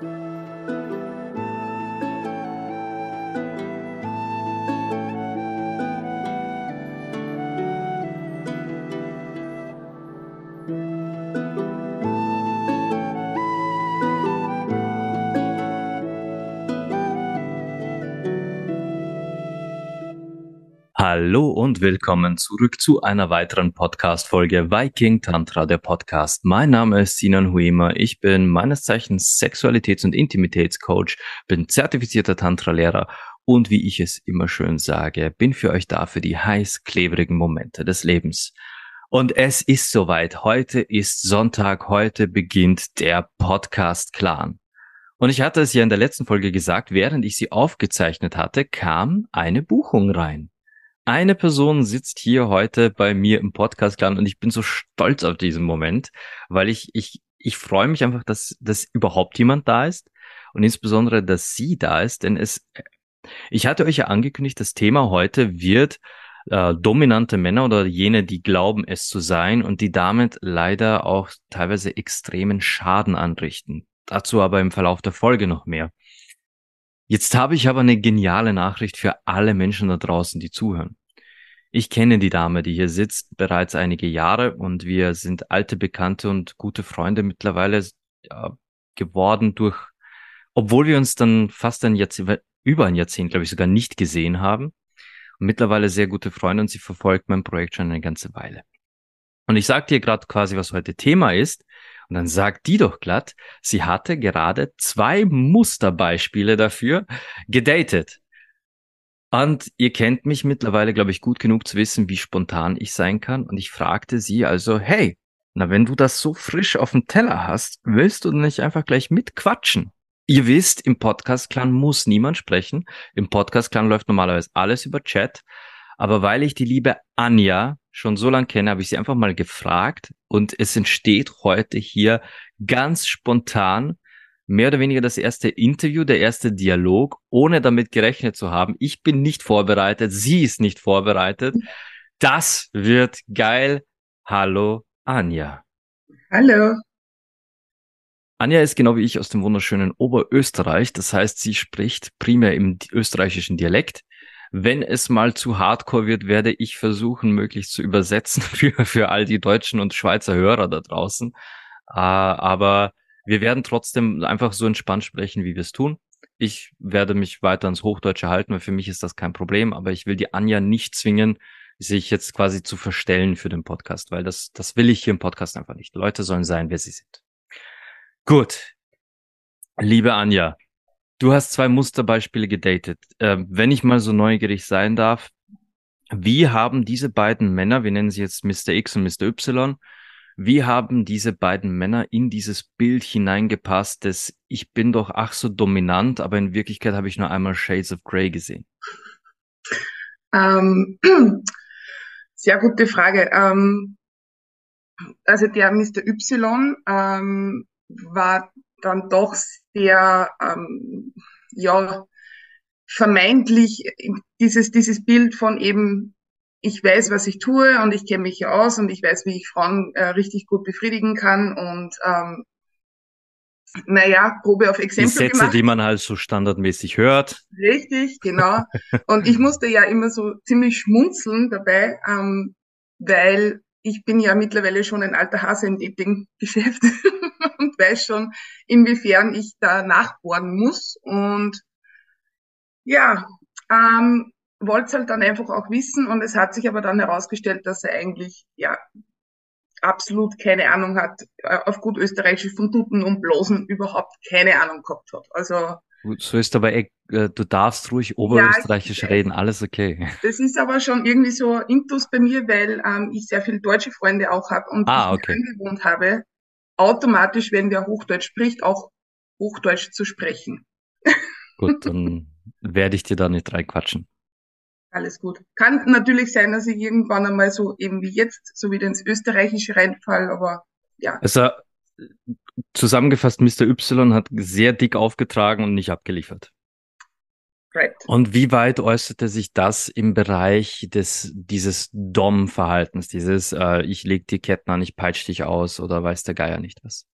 Thank you. Hallo und willkommen zurück zu einer weiteren Podcast-Folge Viking Tantra, der Podcast. Mein Name ist Sinan Huema. Ich bin meines Zeichens Sexualitäts- und Intimitätscoach, bin zertifizierter Tantra-Lehrer und wie ich es immer schön sage, bin für euch da für die heiß klebrigen Momente des Lebens. Und es ist soweit. Heute ist Sonntag. Heute beginnt der Podcast-Clan. Und ich hatte es ja in der letzten Folge gesagt, während ich sie aufgezeichnet hatte, kam eine Buchung rein. Eine Person sitzt hier heute bei mir im Podcast und ich bin so stolz auf diesen Moment, weil ich, ich, ich freue mich einfach, dass, dass überhaupt jemand da ist und insbesondere, dass sie da ist, denn es, ich hatte euch ja angekündigt, das Thema heute wird äh, dominante Männer oder jene, die glauben, es zu sein und die damit leider auch teilweise extremen Schaden anrichten. Dazu aber im Verlauf der Folge noch mehr. Jetzt habe ich aber eine geniale Nachricht für alle Menschen da draußen, die zuhören. Ich kenne die Dame, die hier sitzt, bereits einige Jahre und wir sind alte Bekannte und gute Freunde mittlerweile ja, geworden durch, obwohl wir uns dann fast ein Jahrzehnt, über ein Jahrzehnt, glaube ich, sogar nicht gesehen haben. Und mittlerweile sehr gute Freunde und sie verfolgt mein Projekt schon eine ganze Weile. Und ich sage dir gerade quasi, was heute Thema ist. Und dann sagt die doch glatt, sie hatte gerade zwei Musterbeispiele dafür gedatet. Und ihr kennt mich mittlerweile, glaube ich, gut genug zu wissen, wie spontan ich sein kann. Und ich fragte sie also, hey, na, wenn du das so frisch auf dem Teller hast, willst du nicht einfach gleich mitquatschen? Ihr wisst, im Podcast-Clan muss niemand sprechen. Im Podcast-Clan läuft normalerweise alles über Chat. Aber weil ich die liebe Anja schon so lange kenne, habe ich sie einfach mal gefragt und es entsteht heute hier ganz spontan mehr oder weniger das erste Interview, der erste Dialog, ohne damit gerechnet zu haben. Ich bin nicht vorbereitet, sie ist nicht vorbereitet. Das wird geil. Hallo, Anja. Hallo. Anja ist genau wie ich aus dem wunderschönen Oberösterreich. Das heißt, sie spricht primär im österreichischen Dialekt. Wenn es mal zu hardcore wird, werde ich versuchen, möglichst zu übersetzen für, für all die deutschen und Schweizer Hörer da draußen. Uh, aber wir werden trotzdem einfach so entspannt sprechen, wie wir es tun. Ich werde mich weiter ins Hochdeutsche halten, weil für mich ist das kein Problem, aber ich will die Anja nicht zwingen, sich jetzt quasi zu verstellen für den Podcast, weil das, das will ich hier im Podcast einfach nicht. Leute sollen sein, wer sie sind. Gut. Liebe Anja, Du hast zwei Musterbeispiele gedatet. Äh, wenn ich mal so neugierig sein darf, wie haben diese beiden Männer, wir nennen sie jetzt Mr. X und Mr. Y, wie haben diese beiden Männer in dieses Bild hineingepasst, dass ich bin doch ach so dominant, aber in Wirklichkeit habe ich nur einmal Shades of Grey gesehen? Ähm, sehr gute Frage. Ähm, also der Mr. Y ähm, war dann doch sehr, ähm, ja, vermeintlich dieses, dieses Bild von eben, ich weiß, was ich tue und ich kenne mich ja aus und ich weiß, wie ich Frauen äh, richtig gut befriedigen kann und ähm, naja, Probe auf Exempel Die Sätze, gemacht. die man halt so standardmäßig hört. Richtig, genau. Und ich musste ja immer so ziemlich schmunzeln dabei, ähm, weil ich bin ja mittlerweile schon ein alter Hase im Dating-Geschäft weiß schon, inwiefern ich da nachbohren muss. Und ja, ähm, wollte es halt dann einfach auch wissen und es hat sich aber dann herausgestellt, dass er eigentlich ja absolut keine Ahnung hat, äh, auf gut österreichisch von Tuten und Blosen überhaupt keine Ahnung gehabt hat. Also so ist aber, äh, du darfst ruhig Oberösterreichisch ja, reden, alles okay. Das ist aber schon irgendwie so Intus bei mir, weil ähm, ich sehr viele deutsche Freunde auch habe und ah, ich okay. angewohnt habe, automatisch, wenn wer Hochdeutsch spricht, auch Hochdeutsch zu sprechen. Gut, dann werde ich dir da nicht reinquatschen. Alles gut. Kann natürlich sein, dass ich irgendwann einmal so eben wie jetzt, so wieder ins Österreichische reinfall, aber ja. Also zusammengefasst, Mr. Y hat sehr dick aufgetragen und nicht abgeliefert. Right. Und wie weit äußerte sich das im Bereich des dieses Dom-Verhaltens, dieses äh, ich leg die Ketten an, ich peitsch dich aus oder weiß der Geier nicht was?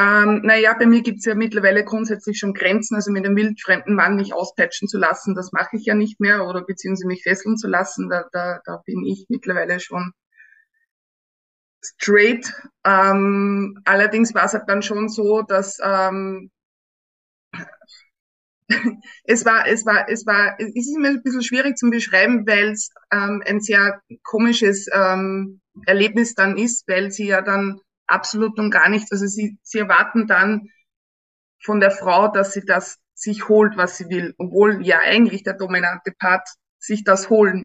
Ähm, naja, bei mir gibt's ja mittlerweile grundsätzlich schon Grenzen, also mit einem wildfremden Mann mich auspeitschen zu lassen, das mache ich ja nicht mehr, oder beziehungsweise mich fesseln zu lassen, da, da, da bin ich mittlerweile schon straight. Ähm, allerdings war es halt dann schon so, dass ähm, es war, es war, es war, es ist immer ein bisschen schwierig zu beschreiben, weil es ähm, ein sehr komisches ähm, Erlebnis dann ist, weil sie ja dann absolut und gar nichts. Also sie, sie erwarten dann von der Frau, dass sie das sich holt, was sie will, obwohl ja eigentlich der dominante Part sich das holen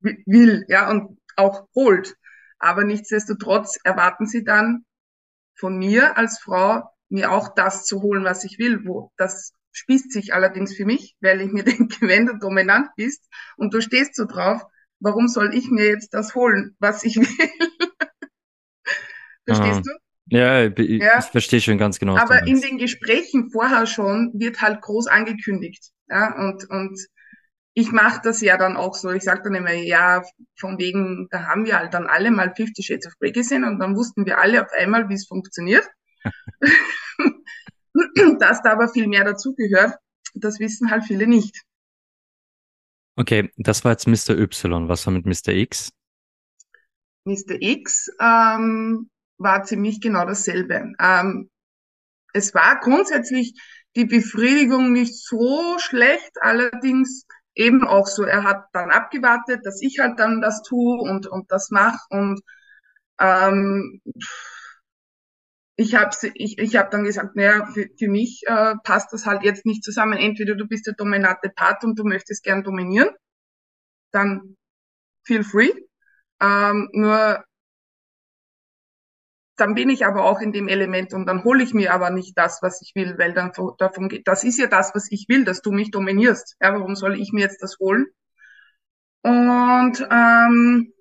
will, ja, und auch holt. Aber nichtsdestotrotz erwarten sie dann von mir als Frau, mir auch das zu holen, was ich will, wo das spießt sich allerdings für mich, weil ich mir denke, wenn du dominant bist und du stehst so drauf, warum soll ich mir jetzt das holen, was ich will? Verstehst du? Ja, ich, ja. ich verstehe schon ganz genau. Aber in den Gesprächen vorher schon wird halt groß angekündigt. Ja, und, und ich mache das ja dann auch so. Ich sage dann immer, ja, von wegen, da haben wir halt dann alle mal Fifty Shades of Grey gesehen und dann wussten wir alle auf einmal, wie es funktioniert. Dass da aber viel mehr dazugehört, das wissen halt viele nicht. Okay, das war jetzt Mr. Y. Was war mit Mr. X? Mr. X ähm, war ziemlich genau dasselbe. Ähm, es war grundsätzlich die Befriedigung nicht so schlecht, allerdings eben auch so, er hat dann abgewartet, dass ich halt dann das tue und, und das mache und ähm, ich habe ich, ich hab dann gesagt, naja, für, für mich äh, passt das halt jetzt nicht zusammen. Entweder du bist der dominante Part und du möchtest gern dominieren, dann feel free. Ähm, nur dann bin ich aber auch in dem Element und dann hole ich mir aber nicht das, was ich will, weil dann davon geht, das ist ja das, was ich will, dass du mich dominierst. Ja, warum soll ich mir jetzt das holen? Und ähm,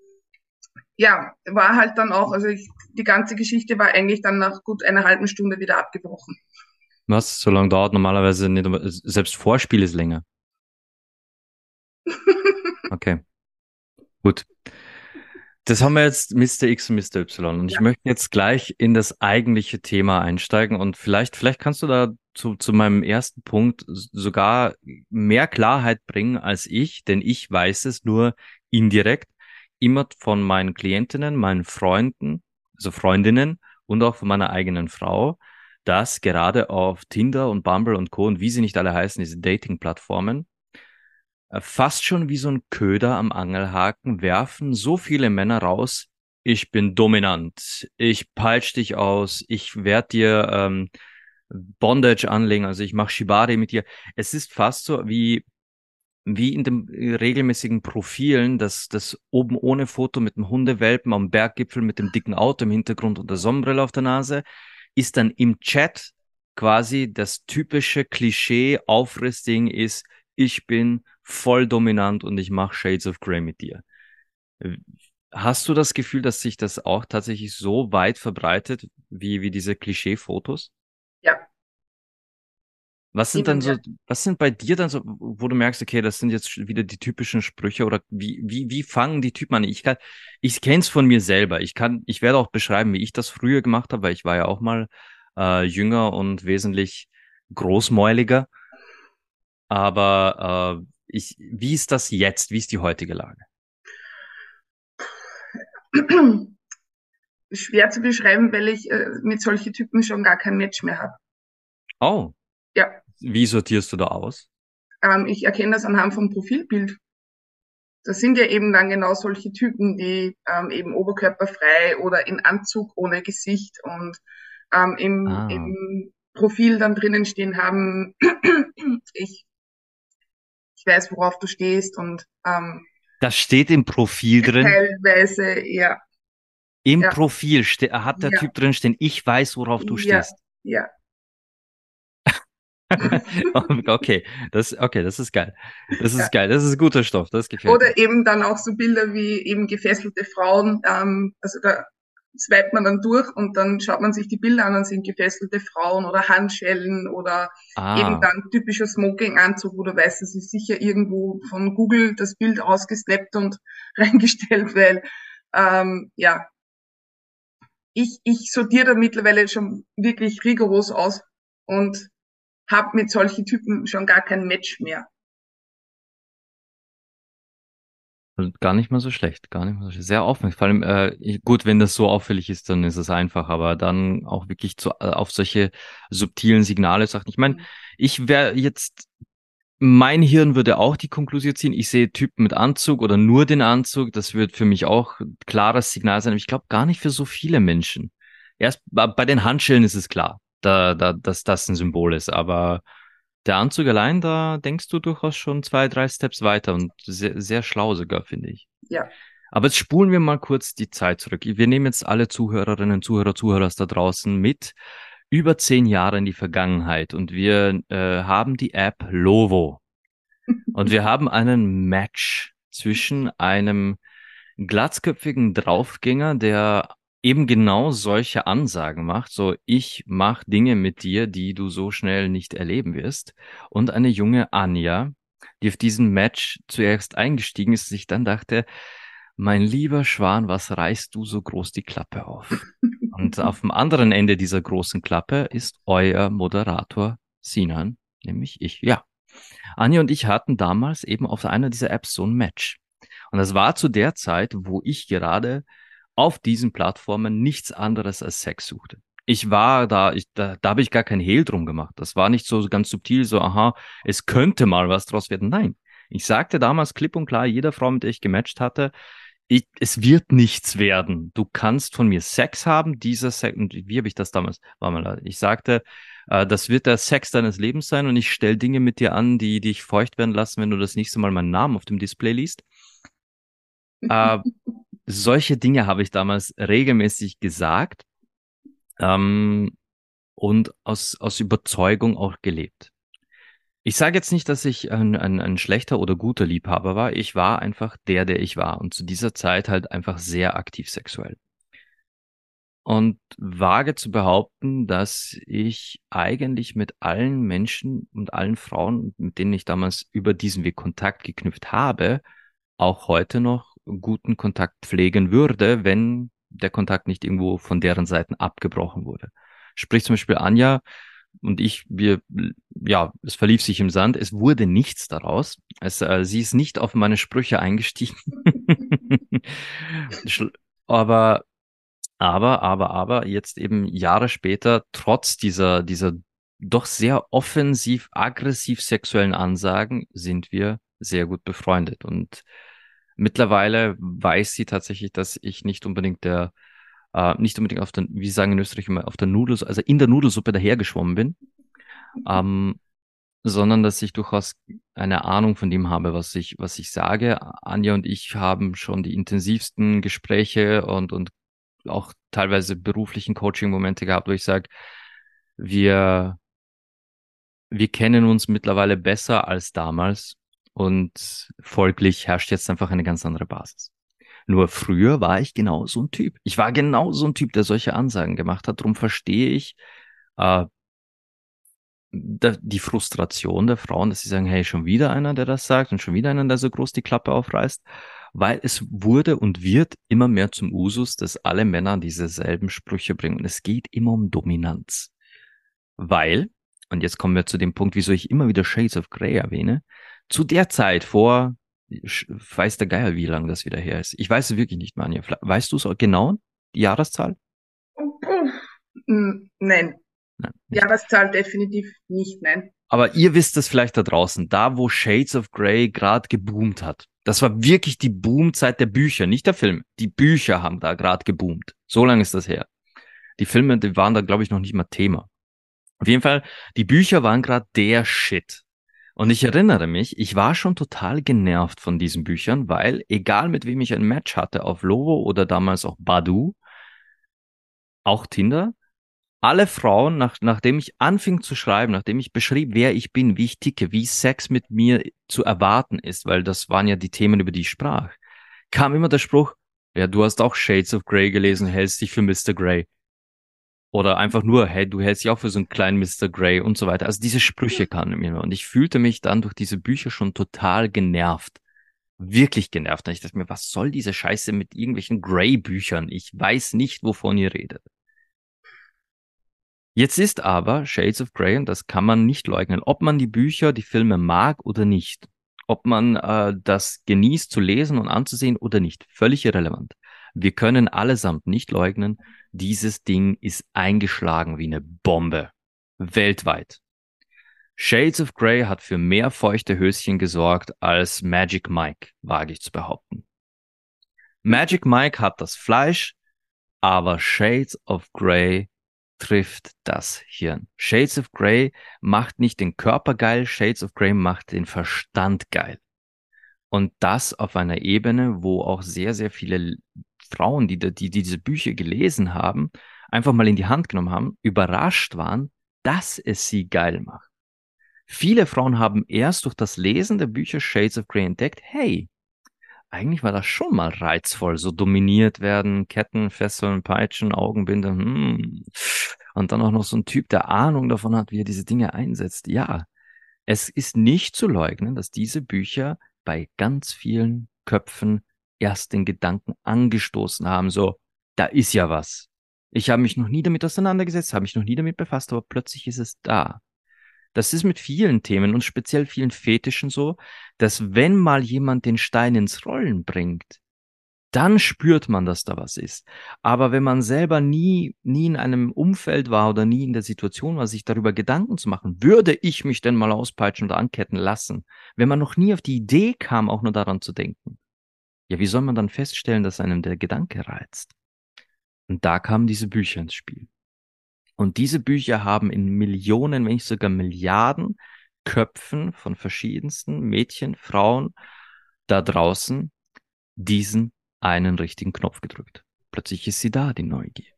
ja, war halt dann auch, also ich, die ganze Geschichte war eigentlich dann nach gut einer halben Stunde wieder abgebrochen. Was? So lange dauert normalerweise nicht, selbst Vorspiel ist länger. Okay. Gut. Das haben wir jetzt Mr. X und Mr. Y. Und ja. ich möchte jetzt gleich in das eigentliche Thema einsteigen und vielleicht, vielleicht kannst du da zu, zu meinem ersten Punkt sogar mehr Klarheit bringen als ich, denn ich weiß es nur indirekt immer von meinen Klientinnen, meinen Freunden, also Freundinnen und auch von meiner eigenen Frau, dass gerade auf Tinder und Bumble und Co. und wie sie nicht alle heißen, diese Dating-Plattformen, äh, fast schon wie so ein Köder am Angelhaken werfen so viele Männer raus, ich bin dominant, ich peitsch dich aus, ich werde dir ähm, Bondage anlegen, also ich mache Shibari mit dir. Es ist fast so wie wie in den regelmäßigen Profilen, dass das oben ohne Foto mit dem Hundewelpen am Berggipfel mit dem dicken Auto im Hintergrund und der Sonnenbrille auf der Nase, ist dann im Chat quasi das typische Klischee-Aufrissding ist, ich bin voll dominant und ich mache Shades of Grey mit dir. Hast du das Gefühl, dass sich das auch tatsächlich so weit verbreitet wie, wie diese Klischee-Fotos? Was sind dann so, was sind bei dir dann so, wo du merkst, okay, das sind jetzt wieder die typischen Sprüche oder wie, wie, wie fangen die Typen an? Ich kann, ich kenne es von mir selber. Ich kann, ich werde auch beschreiben, wie ich das früher gemacht habe, weil ich war ja auch mal äh, jünger und wesentlich großmäuliger. Aber äh, ich, wie ist das jetzt? Wie ist die heutige Lage? Schwer zu beschreiben, weil ich äh, mit solchen Typen schon gar kein Match mehr habe. Oh. Wie sortierst du da aus? Ähm, ich erkenne das anhand vom Profilbild. Das sind ja eben dann genau solche Typen, die ähm, eben oberkörperfrei oder in Anzug ohne Gesicht und ähm, im, ah. im Profil dann drinnen stehen haben, ich weiß, worauf du stehst und ähm, das steht im Profil drin. Teilweise, ja. Im ja. Profil hat der ja. Typ drin stehen, ich weiß, worauf du ja. stehst. Ja. okay, das, okay, das ist geil. Das ist ja. geil. Das ist guter Stoff. Das gefällt Oder mir. eben dann auch so Bilder wie eben gefesselte Frauen. Ähm, also da swipet man dann durch und dann schaut man sich die Bilder an und sind gefesselte Frauen oder Handschellen oder ah. eben dann typischer Smoking-Anzug, wo du weißt, es ist sicher irgendwo von Google das Bild ausgesnappt und reingestellt, weil ähm, ja, ich, ich sortiere da mittlerweile schon wirklich rigoros aus und habe mit solchen Typen schon gar kein Match mehr. Gar nicht mal so schlecht, gar nicht mal so schlecht. Sehr aufmerksam. Vor allem, äh, gut, wenn das so auffällig ist, dann ist es einfach, aber dann auch wirklich zu, äh, auf solche subtilen Signale sagt. Ich meine, ich wäre jetzt, mein Hirn würde auch die Konklusion ziehen, ich sehe Typen mit Anzug oder nur den Anzug, das wird für mich auch klares Signal sein, aber ich glaube gar nicht für so viele Menschen. Erst bei den Handschellen ist es klar, da, da, dass das ein Symbol ist, aber der Anzug allein, da denkst du durchaus schon zwei, drei Steps weiter und sehr, sehr schlau sogar, finde ich. Ja. Aber jetzt spulen wir mal kurz die Zeit zurück. Wir nehmen jetzt alle Zuhörerinnen, Zuhörer, Zuhörer da draußen mit über zehn Jahre in die Vergangenheit und wir äh, haben die App Lovo und wir haben einen Match zwischen einem glatzköpfigen Draufgänger, der eben genau solche Ansagen macht, so ich mach Dinge mit dir, die du so schnell nicht erleben wirst. Und eine junge Anja, die auf diesen Match zuerst eingestiegen ist, sich dann dachte, mein lieber Schwan, was reißt du so groß die Klappe auf? Und auf dem anderen Ende dieser großen Klappe ist euer Moderator Sinan, nämlich ich. Ja. Anja und ich hatten damals eben auf einer dieser Apps so ein Match. Und das war zu der Zeit, wo ich gerade auf diesen Plattformen nichts anderes als Sex suchte. Ich war da, ich, da, da habe ich gar kein Hehl drum gemacht. Das war nicht so ganz subtil, so, aha, es könnte mal was draus werden. Nein. Ich sagte damals klipp und klar, jeder Frau, mit der ich gematcht hatte, ich, es wird nichts werden. Du kannst von mir Sex haben, dieser Sex, und wie habe ich das damals? War mal, ich sagte, äh, das wird der Sex deines Lebens sein und ich stelle Dinge mit dir an, die dich feucht werden lassen, wenn du das nächste Mal meinen Namen auf dem Display liest. äh, solche Dinge habe ich damals regelmäßig gesagt ähm, und aus, aus Überzeugung auch gelebt. Ich sage jetzt nicht, dass ich ein, ein, ein schlechter oder guter Liebhaber war. Ich war einfach der, der ich war und zu dieser Zeit halt einfach sehr aktiv sexuell. Und wage zu behaupten, dass ich eigentlich mit allen Menschen und allen Frauen, mit denen ich damals über diesen Weg Kontakt geknüpft habe, auch heute noch guten Kontakt pflegen würde, wenn der Kontakt nicht irgendwo von deren Seiten abgebrochen wurde. Sprich zum Beispiel Anja und ich, wir, ja, es verlief sich im Sand, es wurde nichts daraus. Es, äh, sie ist nicht auf meine Sprüche eingestiegen. aber, aber, aber, aber, jetzt eben Jahre später, trotz dieser, dieser doch sehr offensiv, aggressiv sexuellen Ansagen, sind wir sehr gut befreundet und Mittlerweile weiß sie tatsächlich, dass ich nicht unbedingt der, äh, nicht unbedingt auf der, wie sagen in Österreich immer, auf der Nudel, also in der Nudelsuppe dahergeschwommen bin, ähm, sondern dass ich durchaus eine Ahnung von dem habe, was ich, was ich sage. Anja und ich haben schon die intensivsten Gespräche und, und auch teilweise beruflichen Coaching-Momente gehabt, wo ich sage, wir, wir kennen uns mittlerweile besser als damals und folglich herrscht jetzt einfach eine ganz andere Basis. Nur früher war ich genau so ein Typ. Ich war genau so ein Typ, der solche Ansagen gemacht hat. Darum verstehe ich äh, die Frustration der Frauen, dass sie sagen, hey, schon wieder einer, der das sagt und schon wieder einer, der so groß die Klappe aufreißt. Weil es wurde und wird immer mehr zum Usus, dass alle Männer diese selben Sprüche bringen. Und es geht immer um Dominanz. Weil, und jetzt kommen wir zu dem Punkt, wieso ich immer wieder Shades of Grey erwähne, zu der Zeit vor, weiß der Geier, wie lange das wieder her ist. Ich weiß es wirklich nicht, Manja. Weißt du es genau, die Jahreszahl? Nein. nein Jahreszahl definitiv nicht, nein. Aber ihr wisst es vielleicht da draußen, da wo Shades of Grey gerade geboomt hat. Das war wirklich die Boomzeit der Bücher, nicht der Filme. Die Bücher haben da gerade geboomt. So lange ist das her. Die Filme, die waren da, glaube ich, noch nicht mal Thema. Auf jeden Fall, die Bücher waren gerade der Shit. Und ich erinnere mich, ich war schon total genervt von diesen Büchern, weil egal mit wem ich ein Match hatte auf Lovo oder damals auch Badu, auch Tinder, alle Frauen, nach, nachdem ich anfing zu schreiben, nachdem ich beschrieb, wer ich bin, wie ich ticke, wie Sex mit mir zu erwarten ist, weil das waren ja die Themen, über die ich sprach, kam immer der Spruch, ja, du hast auch Shades of Grey gelesen, hältst dich für Mr. Grey. Oder einfach nur, hey, du hältst dich auch für so einen kleinen Mr. Grey und so weiter. Also diese Sprüche kamen mir. Und ich fühlte mich dann durch diese Bücher schon total genervt. wirklich genervt. Und ich dachte mir, was soll diese Scheiße mit irgendwelchen Grey-Büchern? Ich weiß nicht, wovon ihr redet. Jetzt ist aber Shades of Grey, und das kann man nicht leugnen, ob man die Bücher, die Filme mag oder nicht, ob man äh, das genießt zu lesen und anzusehen oder nicht, völlig irrelevant. Wir können allesamt nicht leugnen, dieses Ding ist eingeschlagen wie eine Bombe. Weltweit. Shades of Grey hat für mehr feuchte Höschen gesorgt als Magic Mike, wage ich zu behaupten. Magic Mike hat das Fleisch, aber Shades of Grey trifft das Hirn. Shades of Grey macht nicht den Körper geil, Shades of Grey macht den Verstand geil. Und das auf einer Ebene, wo auch sehr, sehr viele Frauen, die, die, die diese Bücher gelesen haben, einfach mal in die Hand genommen haben, überrascht waren, dass es sie geil macht. Viele Frauen haben erst durch das Lesen der Bücher Shades of Grey entdeckt, hey, eigentlich war das schon mal reizvoll, so dominiert werden, Ketten, Fesseln, Peitschen, Augenbinde, hm. und dann auch noch so ein Typ, der Ahnung davon hat, wie er diese Dinge einsetzt. Ja, es ist nicht zu leugnen, dass diese Bücher bei ganz vielen Köpfen erst den Gedanken angestoßen haben, so, da ist ja was. Ich habe mich noch nie damit auseinandergesetzt, habe mich noch nie damit befasst, aber plötzlich ist es da. Das ist mit vielen Themen und speziell vielen Fetischen so, dass wenn mal jemand den Stein ins Rollen bringt, dann spürt man, dass da was ist. Aber wenn man selber nie, nie in einem Umfeld war oder nie in der Situation war, sich darüber Gedanken zu machen, würde ich mich denn mal auspeitschen oder anketten lassen, wenn man noch nie auf die Idee kam, auch nur daran zu denken, ja, wie soll man dann feststellen, dass einem der Gedanke reizt? Und da kamen diese Bücher ins Spiel. Und diese Bücher haben in Millionen, wenn nicht sogar Milliarden Köpfen von verschiedensten Mädchen, Frauen da draußen diesen einen richtigen Knopf gedrückt. Plötzlich ist sie da, die Neugier.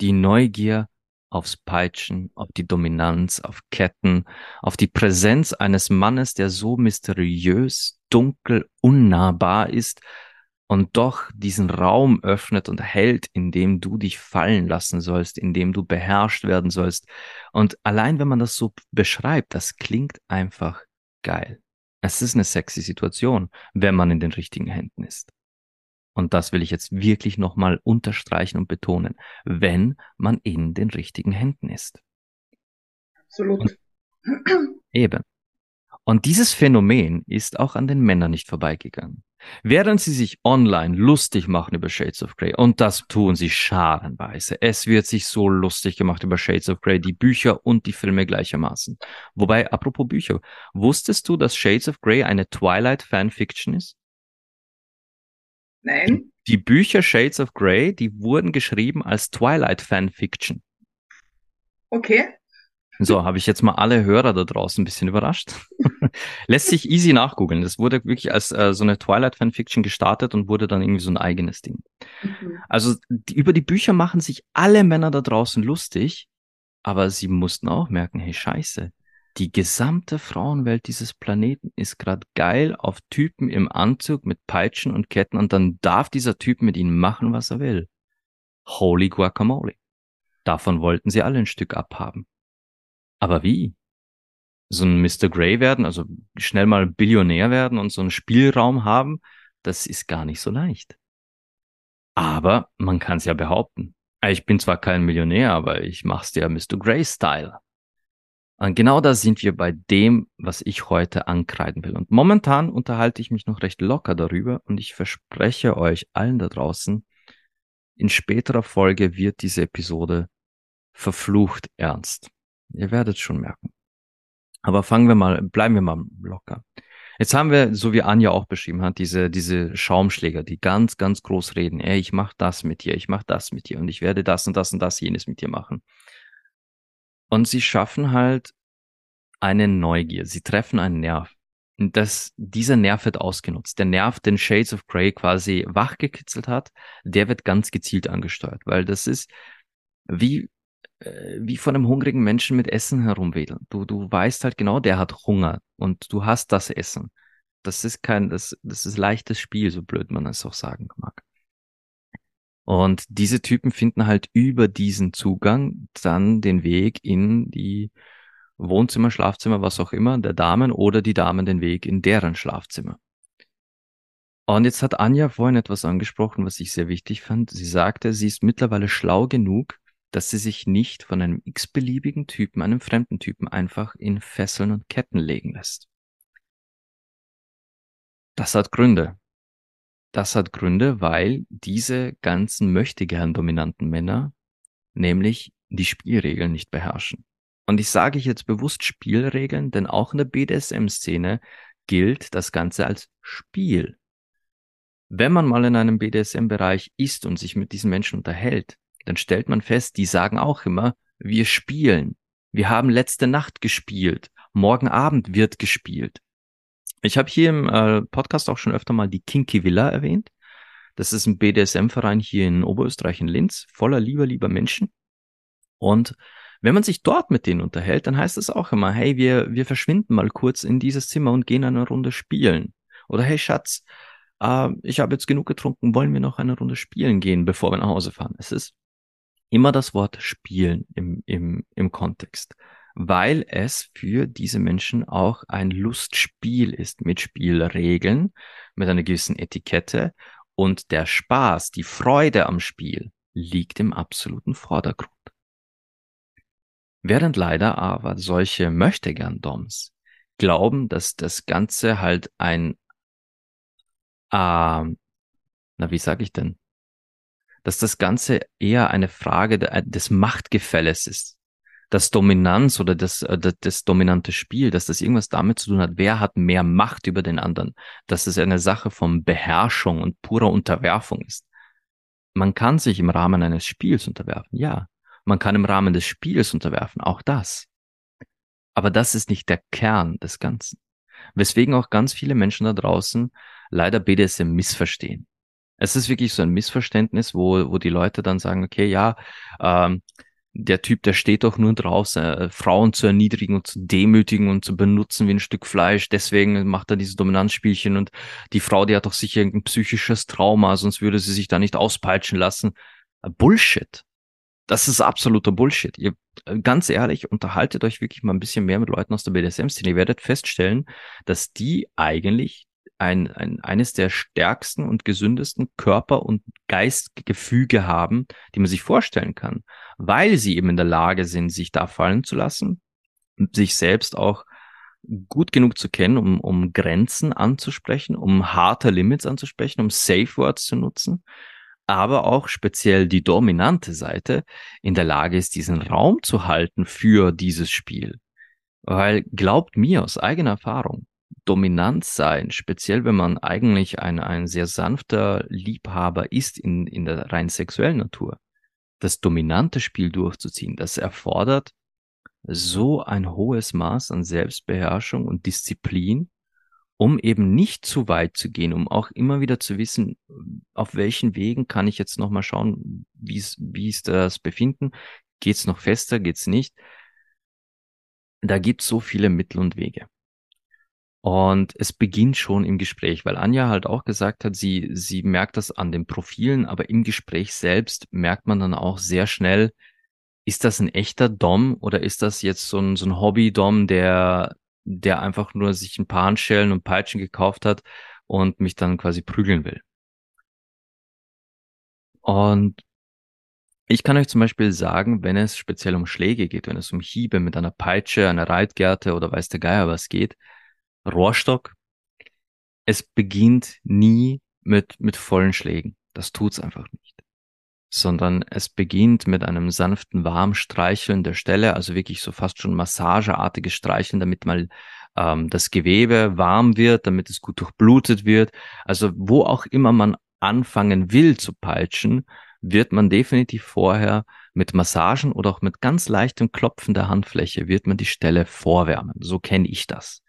Die Neugier aufs Peitschen, auf die Dominanz, auf Ketten, auf die Präsenz eines Mannes, der so mysteriös, dunkel, unnahbar ist, und doch diesen Raum öffnet und hält, in dem du dich fallen lassen sollst, in dem du beherrscht werden sollst. Und allein wenn man das so beschreibt, das klingt einfach geil. Es ist eine sexy Situation, wenn man in den richtigen Händen ist. Und das will ich jetzt wirklich nochmal unterstreichen und betonen, wenn man in den richtigen Händen ist. Absolut. Und eben. Und dieses Phänomen ist auch an den Männern nicht vorbeigegangen. Während sie sich online lustig machen über Shades of Grey, und das tun sie scharenweise, es wird sich so lustig gemacht über Shades of Grey, die Bücher und die Filme gleichermaßen. Wobei, apropos Bücher, wusstest du, dass Shades of Grey eine Twilight Fanfiction ist? Nein. Die Bücher Shades of Grey, die wurden geschrieben als Twilight Fanfiction. Okay. So, habe ich jetzt mal alle Hörer da draußen ein bisschen überrascht. Lässt sich easy nachgoogeln. Das wurde wirklich als äh, so eine Twilight-Fanfiction gestartet und wurde dann irgendwie so ein eigenes Ding. Mhm. Also die, über die Bücher machen sich alle Männer da draußen lustig, aber sie mussten auch merken, hey scheiße, die gesamte Frauenwelt dieses Planeten ist gerade geil auf Typen im Anzug mit Peitschen und Ketten und dann darf dieser Typ mit ihnen machen, was er will. Holy Guacamole. Davon wollten sie alle ein Stück abhaben. Aber wie? So ein Mr. Grey werden, also schnell mal Billionär werden und so einen Spielraum haben, das ist gar nicht so leicht. Aber man kann es ja behaupten. Ich bin zwar kein Millionär, aber ich mach's dir Mr. Grey-Style. Und genau da sind wir bei dem, was ich heute ankreiden will. Und momentan unterhalte ich mich noch recht locker darüber und ich verspreche euch allen da draußen, in späterer Folge wird diese Episode verflucht ernst. Ihr werdet schon merken. Aber fangen wir mal, bleiben wir mal locker. Jetzt haben wir, so wie Anja auch beschrieben hat, diese, diese Schaumschläger, die ganz, ganz groß reden. Ey, ich mach das mit dir, ich mach das mit dir und ich werde das und das und das jenes mit dir machen. Und sie schaffen halt eine Neugier. Sie treffen einen Nerv. Und das, dieser Nerv wird ausgenutzt. Der Nerv, den Shades of Grey quasi wachgekitzelt hat, der wird ganz gezielt angesteuert, weil das ist wie wie von einem hungrigen Menschen mit Essen herumwedeln. Du, du weißt halt genau, der hat Hunger und du hast das Essen. Das ist kein, das, das ist leichtes Spiel, so blöd man es auch sagen mag. Und diese Typen finden halt über diesen Zugang dann den Weg in die Wohnzimmer, Schlafzimmer, was auch immer, der Damen oder die Damen den Weg in deren Schlafzimmer. Und jetzt hat Anja vorhin etwas angesprochen, was ich sehr wichtig fand. Sie sagte, sie ist mittlerweile schlau genug, dass sie sich nicht von einem x-beliebigen Typen, einem fremden Typen einfach in Fesseln und Ketten legen lässt. Das hat Gründe. Das hat Gründe, weil diese ganzen möchtegern dominanten Männer nämlich die Spielregeln nicht beherrschen. Und ich sage jetzt bewusst Spielregeln, denn auch in der BDSM-Szene gilt das Ganze als Spiel. Wenn man mal in einem BDSM-Bereich ist und sich mit diesen Menschen unterhält, dann stellt man fest, die sagen auch immer, wir spielen. Wir haben letzte Nacht gespielt. Morgen Abend wird gespielt. Ich habe hier im äh, Podcast auch schon öfter mal die Kinky Villa erwähnt. Das ist ein BDSM-Verein hier in Oberösterreich in Linz, voller lieber, lieber Menschen. Und wenn man sich dort mit denen unterhält, dann heißt es auch immer, hey, wir, wir verschwinden mal kurz in dieses Zimmer und gehen eine Runde spielen. Oder hey Schatz, äh, ich habe jetzt genug getrunken, wollen wir noch eine Runde spielen gehen, bevor wir nach Hause fahren? Es ist immer das Wort spielen im, im, im Kontext, weil es für diese Menschen auch ein Lustspiel ist mit Spielregeln, mit einer gewissen Etikette und der Spaß, die Freude am Spiel liegt im absoluten Vordergrund. Während leider aber solche Möchtegern-Doms glauben, dass das Ganze halt ein, äh, na wie sage ich denn, dass das Ganze eher eine Frage des Machtgefälles ist. Das Dominanz oder das, äh, das, das dominante Spiel, dass das irgendwas damit zu tun hat, wer hat mehr Macht über den anderen, dass es eine Sache von Beherrschung und purer Unterwerfung ist. Man kann sich im Rahmen eines Spiels unterwerfen, ja. Man kann im Rahmen des Spiels unterwerfen, auch das. Aber das ist nicht der Kern des Ganzen. Weswegen auch ganz viele Menschen da draußen leider BDSM missverstehen. Es ist wirklich so ein Missverständnis, wo, wo die Leute dann sagen, okay, ja, ähm, der Typ, der steht doch nur drauf, äh, Frauen zu erniedrigen und zu demütigen und zu benutzen wie ein Stück Fleisch. Deswegen macht er dieses Dominanzspielchen und die Frau, die hat doch sicher irgendein psychisches Trauma, sonst würde sie sich da nicht auspeitschen lassen. Bullshit. Das ist absoluter Bullshit. Ihr, äh, ganz ehrlich, unterhaltet euch wirklich mal ein bisschen mehr mit Leuten aus der BDSM-Szene. Ihr werdet feststellen, dass die eigentlich ein, ein, eines der stärksten und gesündesten Körper- und Geistgefüge haben, die man sich vorstellen kann, weil sie eben in der Lage sind, sich da fallen zu lassen, sich selbst auch gut genug zu kennen, um, um Grenzen anzusprechen, um harte Limits anzusprechen, um Safe Words zu nutzen aber auch speziell die dominante Seite in der Lage ist, diesen Raum zu halten für dieses Spiel. Weil glaubt mir aus eigener Erfahrung, dominant sein, speziell wenn man eigentlich ein, ein sehr sanfter Liebhaber ist in, in der rein sexuellen Natur, das dominante Spiel durchzuziehen, das erfordert so ein hohes Maß an Selbstbeherrschung und Disziplin, um eben nicht zu weit zu gehen, um auch immer wieder zu wissen, auf welchen Wegen kann ich jetzt nochmal schauen, wie ist, wie ist das Befinden? Geht's noch fester, geht's nicht? Da gibt's so viele Mittel und Wege. Und es beginnt schon im Gespräch, weil Anja halt auch gesagt hat, sie, sie merkt das an den Profilen, aber im Gespräch selbst merkt man dann auch sehr schnell, ist das ein echter Dom oder ist das jetzt so ein, so ein Hobby-Dom, der der einfach nur sich ein paar Handschellen und Peitschen gekauft hat und mich dann quasi prügeln will. Und ich kann euch zum Beispiel sagen, wenn es speziell um Schläge geht, wenn es um Hiebe mit einer Peitsche, einer Reitgerte oder weiß der Geier was geht, Rohrstock, es beginnt nie mit, mit vollen Schlägen. Das tut's einfach nicht sondern es beginnt mit einem sanften Warmstreicheln der Stelle, also wirklich so fast schon massageartiges Streicheln, damit mal ähm, das Gewebe warm wird, damit es gut durchblutet wird. Also wo auch immer man anfangen will zu peitschen, wird man definitiv vorher mit Massagen oder auch mit ganz leichtem Klopfen der Handfläche wird man die Stelle vorwärmen. So kenne ich das.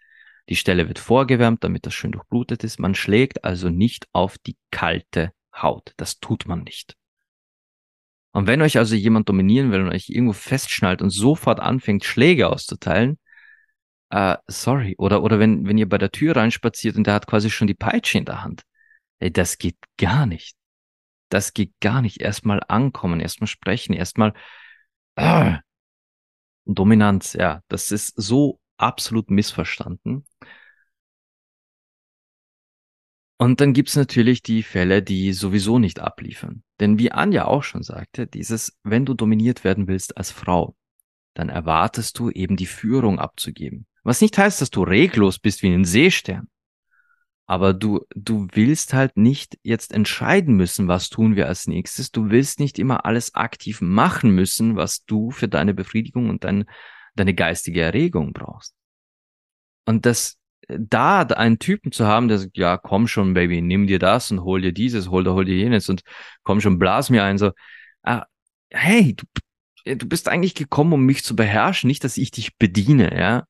Die Stelle wird vorgewärmt, damit das schön durchblutet ist. Man schlägt also nicht auf die kalte Haut. Das tut man nicht. Und wenn euch also jemand dominieren will und euch irgendwo festschnallt und sofort anfängt, Schläge auszuteilen, äh, sorry. Oder, oder wenn, wenn ihr bei der Tür reinspaziert und der hat quasi schon die Peitsche in der Hand. Ey, das geht gar nicht. Das geht gar nicht. Erstmal ankommen, erstmal sprechen, erstmal äh, Dominanz, ja. Das ist so absolut missverstanden. Und dann gibt's natürlich die Fälle, die sowieso nicht abliefern. Denn wie Anja auch schon sagte, dieses, wenn du dominiert werden willst als Frau, dann erwartest du eben die Führung abzugeben. Was nicht heißt, dass du reglos bist wie ein Seestern. Aber du, du willst halt nicht jetzt entscheiden müssen, was tun wir als nächstes. Du willst nicht immer alles aktiv machen müssen, was du für deine Befriedigung und dein, deine geistige Erregung brauchst. Und das, da einen Typen zu haben, der sagt, ja, komm schon, Baby, nimm dir das und hol dir dieses, hol dir, hol dir jenes und komm schon, blas mir ein, so, ah, hey, du, du bist eigentlich gekommen, um mich zu beherrschen, nicht, dass ich dich bediene, ja.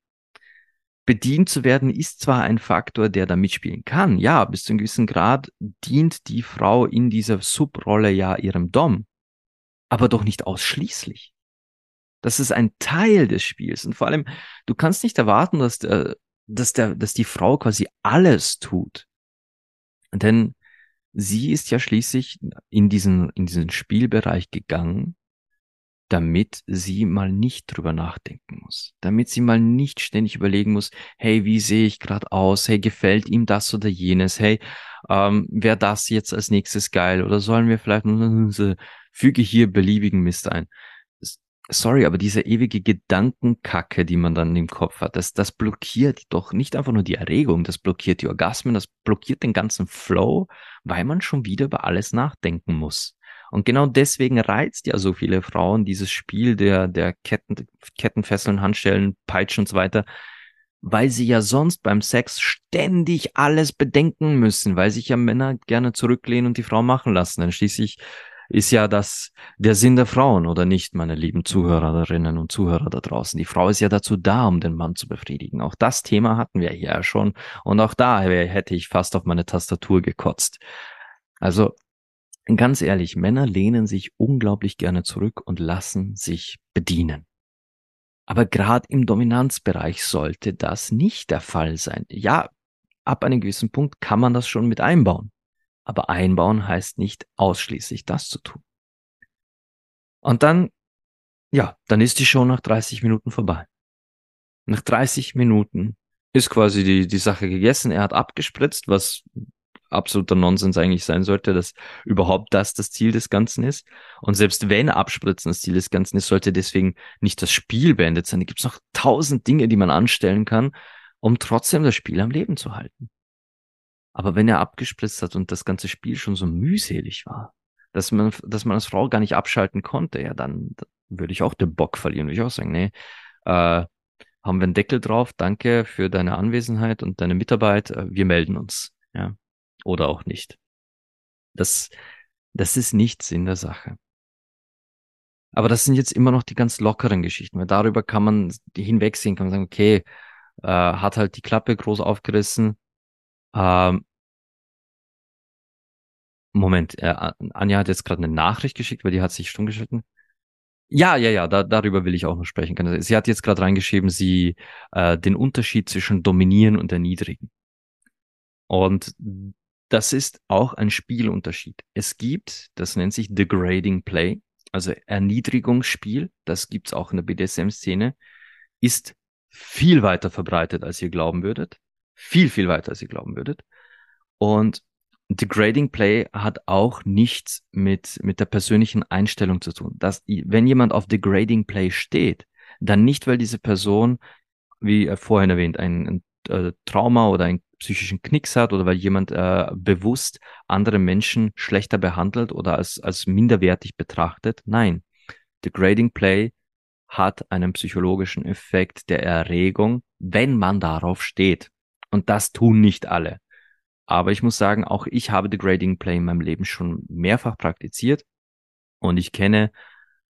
Bedient zu werden ist zwar ein Faktor, der da mitspielen kann. Ja, bis zu einem gewissen Grad dient die Frau in dieser Subrolle ja ihrem Dom. Aber doch nicht ausschließlich. Das ist ein Teil des Spiels. Und vor allem, du kannst nicht erwarten, dass der, dass der, dass die Frau quasi alles tut. Denn sie ist ja schließlich in diesen, in diesen Spielbereich gegangen, damit sie mal nicht drüber nachdenken muss, damit sie mal nicht ständig überlegen muss, hey, wie sehe ich gerade aus, hey, gefällt ihm das oder jenes, hey, ähm, wäre das jetzt als nächstes geil? Oder sollen wir vielleicht füge hier beliebigen Mist ein sorry, aber diese ewige Gedankenkacke, die man dann im Kopf hat, das, das blockiert doch nicht einfach nur die Erregung, das blockiert die Orgasmen, das blockiert den ganzen Flow, weil man schon wieder über alles nachdenken muss. Und genau deswegen reizt ja so viele Frauen dieses Spiel der, der Ketten, Kettenfesseln, Handstellen, Peitschen und so weiter, weil sie ja sonst beim Sex ständig alles bedenken müssen, weil sich ja Männer gerne zurücklehnen und die Frau machen lassen. Dann schließlich ist ja das der Sinn der Frauen oder nicht, meine lieben Zuhörerinnen und Zuhörer da draußen. Die Frau ist ja dazu da, um den Mann zu befriedigen. Auch das Thema hatten wir ja schon und auch da hätte ich fast auf meine Tastatur gekotzt. Also ganz ehrlich, Männer lehnen sich unglaublich gerne zurück und lassen sich bedienen. Aber gerade im Dominanzbereich sollte das nicht der Fall sein. Ja, ab einem gewissen Punkt kann man das schon mit einbauen. Aber einbauen heißt nicht ausschließlich das zu tun. Und dann, ja, dann ist die Show nach 30 Minuten vorbei. Nach 30 Minuten ist quasi die, die Sache gegessen. Er hat abgespritzt, was absoluter Nonsens eigentlich sein sollte, dass überhaupt das das Ziel des Ganzen ist. Und selbst wenn Abspritzen das Ziel des Ganzen ist, sollte deswegen nicht das Spiel beendet sein. Da gibt es noch tausend Dinge, die man anstellen kann, um trotzdem das Spiel am Leben zu halten. Aber wenn er abgespritzt hat und das ganze Spiel schon so mühselig war, dass man, dass man als Frau gar nicht abschalten konnte, ja, dann, dann würde ich auch den Bock verlieren. Würde ich auch sagen, nee, äh, haben wir einen Deckel drauf, danke für deine Anwesenheit und deine Mitarbeit, äh, wir melden uns, ja. Oder auch nicht. Das, das ist nicht Sinn der Sache. Aber das sind jetzt immer noch die ganz lockeren Geschichten, weil darüber kann man hinwegsehen, kann man sagen, okay, äh, hat halt die Klappe groß aufgerissen, ähm, Moment, äh, Anja hat jetzt gerade eine Nachricht geschickt, weil die hat sich stumm geschalten. Ja, ja, ja, da, darüber will ich auch noch sprechen. Sie hat jetzt gerade reingeschrieben, sie äh, den Unterschied zwischen dominieren und erniedrigen. Und das ist auch ein Spielunterschied. Es gibt, das nennt sich Degrading Play, also Erniedrigungsspiel, das gibt's auch in der BDSM-Szene, ist viel weiter verbreitet, als ihr glauben würdet. Viel, viel weiter, als ihr glauben würdet. Und Degrading Play hat auch nichts mit, mit der persönlichen Einstellung zu tun. Dass, wenn jemand auf Degrading Play steht, dann nicht, weil diese Person, wie vorhin erwähnt, ein, ein äh, Trauma oder einen psychischen Knicks hat oder weil jemand äh, bewusst andere Menschen schlechter behandelt oder als, als minderwertig betrachtet. Nein, Degrading Play hat einen psychologischen Effekt der Erregung, wenn man darauf steht. Und das tun nicht alle. Aber ich muss sagen, auch ich habe Degrading Play in meinem Leben schon mehrfach praktiziert und ich kenne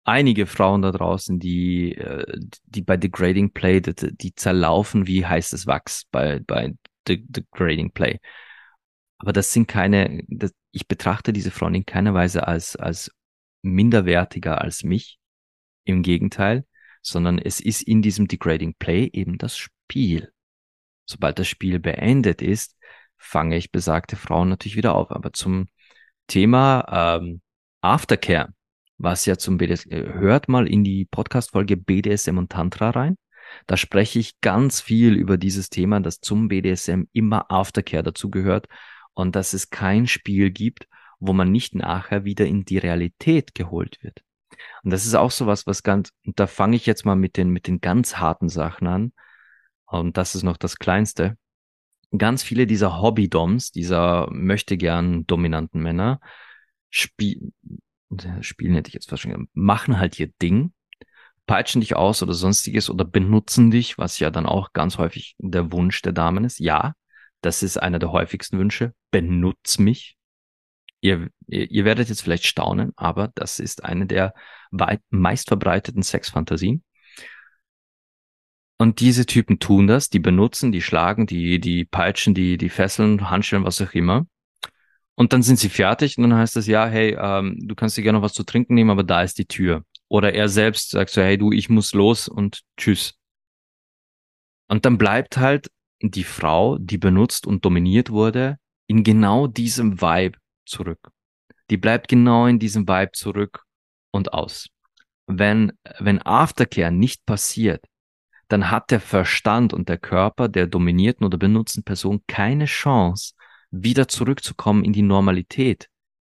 einige Frauen da draußen, die, äh, die bei Degrading Play, die, die zerlaufen wie heißes Wachs bei, bei Degrading Play. Aber das sind keine, das, ich betrachte diese Frauen in keiner Weise als, als minderwertiger als mich. Im Gegenteil, sondern es ist in diesem Degrading Play eben das Spiel. Sobald das Spiel beendet ist, fange ich besagte Frauen natürlich wieder auf. Aber zum Thema ähm, Aftercare, was ja zum BDSM, äh, hört mal in die Podcast-Folge BDSM und Tantra rein. Da spreche ich ganz viel über dieses Thema, dass zum BDSM immer Aftercare dazugehört und dass es kein Spiel gibt, wo man nicht nachher wieder in die Realität geholt wird. Und das ist auch so was, was ganz, und da fange ich jetzt mal mit den, mit den ganz harten Sachen an. Und das ist noch das Kleinste. Ganz viele dieser Hobby-Doms, dieser möchte gern dominanten Männer, spiel, spielen hätte ich jetzt schon, machen halt ihr Ding, peitschen dich aus oder sonstiges oder benutzen dich, was ja dann auch ganz häufig der Wunsch der Damen ist. Ja, das ist einer der häufigsten Wünsche. Benutz mich. Ihr, ihr, ihr werdet jetzt vielleicht staunen, aber das ist eine der weit meistverbreiteten Sexfantasien. Und diese Typen tun das, die benutzen, die schlagen, die, die peitschen, die, die fesseln, Handschellen, was auch immer. Und dann sind sie fertig und dann heißt es, ja, hey, ähm, du kannst dir gerne noch was zu trinken nehmen, aber da ist die Tür. Oder er selbst sagt so, hey du, ich muss los und tschüss. Und dann bleibt halt die Frau, die benutzt und dominiert wurde, in genau diesem Vibe zurück. Die bleibt genau in diesem Vibe zurück und aus. Wenn, wenn Aftercare nicht passiert, dann hat der Verstand und der Körper der dominierten oder benutzten Person keine Chance, wieder zurückzukommen in die Normalität,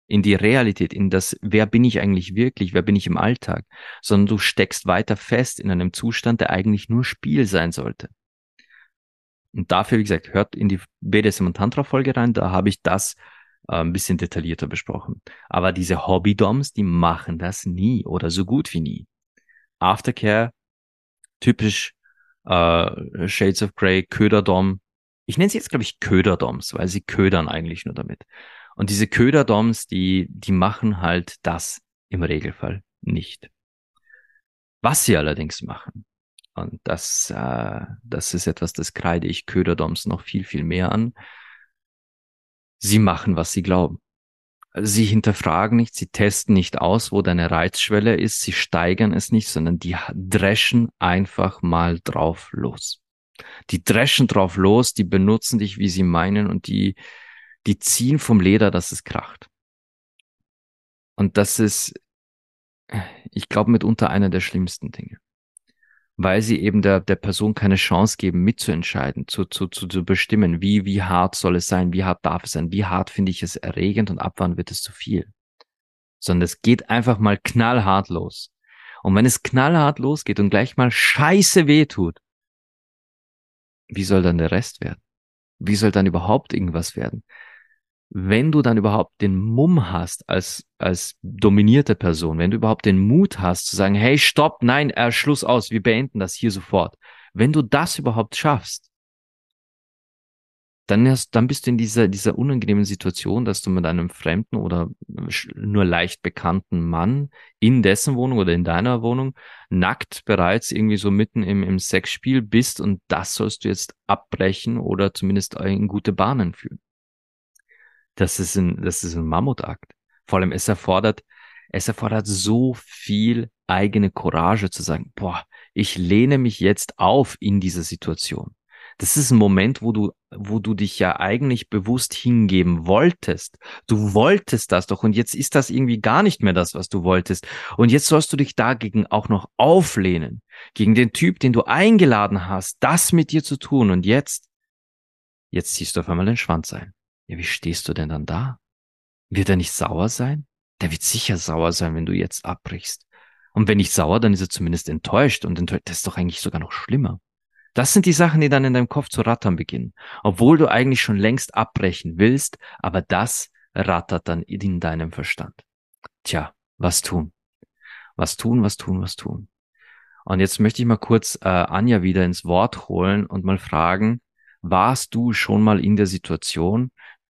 in die Realität, in das, wer bin ich eigentlich wirklich, wer bin ich im Alltag, sondern du steckst weiter fest in einem Zustand, der eigentlich nur Spiel sein sollte. Und dafür, wie gesagt, hört in die BDSM und Tantra Folge rein, da habe ich das äh, ein bisschen detaillierter besprochen. Aber diese Hobby-Doms, die machen das nie oder so gut wie nie. Aftercare, typisch äh, Shades of Grey, Köderdom. Ich nenne sie jetzt, glaube ich, Köderdoms, weil sie ködern eigentlich nur damit. Und diese Köderdoms, die, die machen halt das im Regelfall nicht. Was sie allerdings machen, und das, äh, das ist etwas, das kreide ich Köderdoms noch viel, viel mehr an. Sie machen, was sie glauben. Sie hinterfragen nicht, sie testen nicht aus, wo deine Reizschwelle ist, sie steigern es nicht, sondern die dreschen einfach mal drauf los. Die dreschen drauf los, die benutzen dich, wie sie meinen, und die, die ziehen vom Leder, dass es kracht. Und das ist, ich glaube, mitunter einer der schlimmsten Dinge weil sie eben der, der Person keine Chance geben, mitzuentscheiden, zu, zu, zu, zu bestimmen, wie, wie hart soll es sein, wie hart darf es sein, wie hart finde ich es erregend und ab wann wird es zu viel. Sondern es geht einfach mal knallhart los. Und wenn es knallhart losgeht und gleich mal scheiße weh tut, wie soll dann der Rest werden? Wie soll dann überhaupt irgendwas werden? Wenn du dann überhaupt den Mumm hast als, als dominierte Person, wenn du überhaupt den Mut hast zu sagen, hey, stopp, nein, äh, Schluss aus, wir beenden das hier sofort. Wenn du das überhaupt schaffst, dann, hast, dann bist du in dieser, dieser unangenehmen Situation, dass du mit einem fremden oder nur leicht bekannten Mann in dessen Wohnung oder in deiner Wohnung nackt bereits irgendwie so mitten im, im Sexspiel bist und das sollst du jetzt abbrechen oder zumindest in gute Bahnen führen das ist ein, das ist ein Mammutakt. Vor allem, es erfordert, es erfordert so viel eigene Courage zu sagen, boah, ich lehne mich jetzt auf in dieser Situation. Das ist ein Moment, wo du, wo du dich ja eigentlich bewusst hingeben wolltest. Du wolltest das doch und jetzt ist das irgendwie gar nicht mehr das, was du wolltest. Und jetzt sollst du dich dagegen auch noch auflehnen. Gegen den Typ, den du eingeladen hast, das mit dir zu tun. Und jetzt, jetzt ziehst du auf einmal den Schwanz ein. Ja, wie stehst du denn dann da? Wird er nicht sauer sein? Der wird sicher sauer sein, wenn du jetzt abbrichst. Und wenn nicht sauer, dann ist er zumindest enttäuscht und enttäuscht, das ist doch eigentlich sogar noch schlimmer. Das sind die Sachen, die dann in deinem Kopf zu rattern beginnen. Obwohl du eigentlich schon längst abbrechen willst, aber das rattert dann in deinem Verstand. Tja, was tun? Was tun, was tun, was tun? Und jetzt möchte ich mal kurz äh, Anja wieder ins Wort holen und mal fragen, warst du schon mal in der Situation,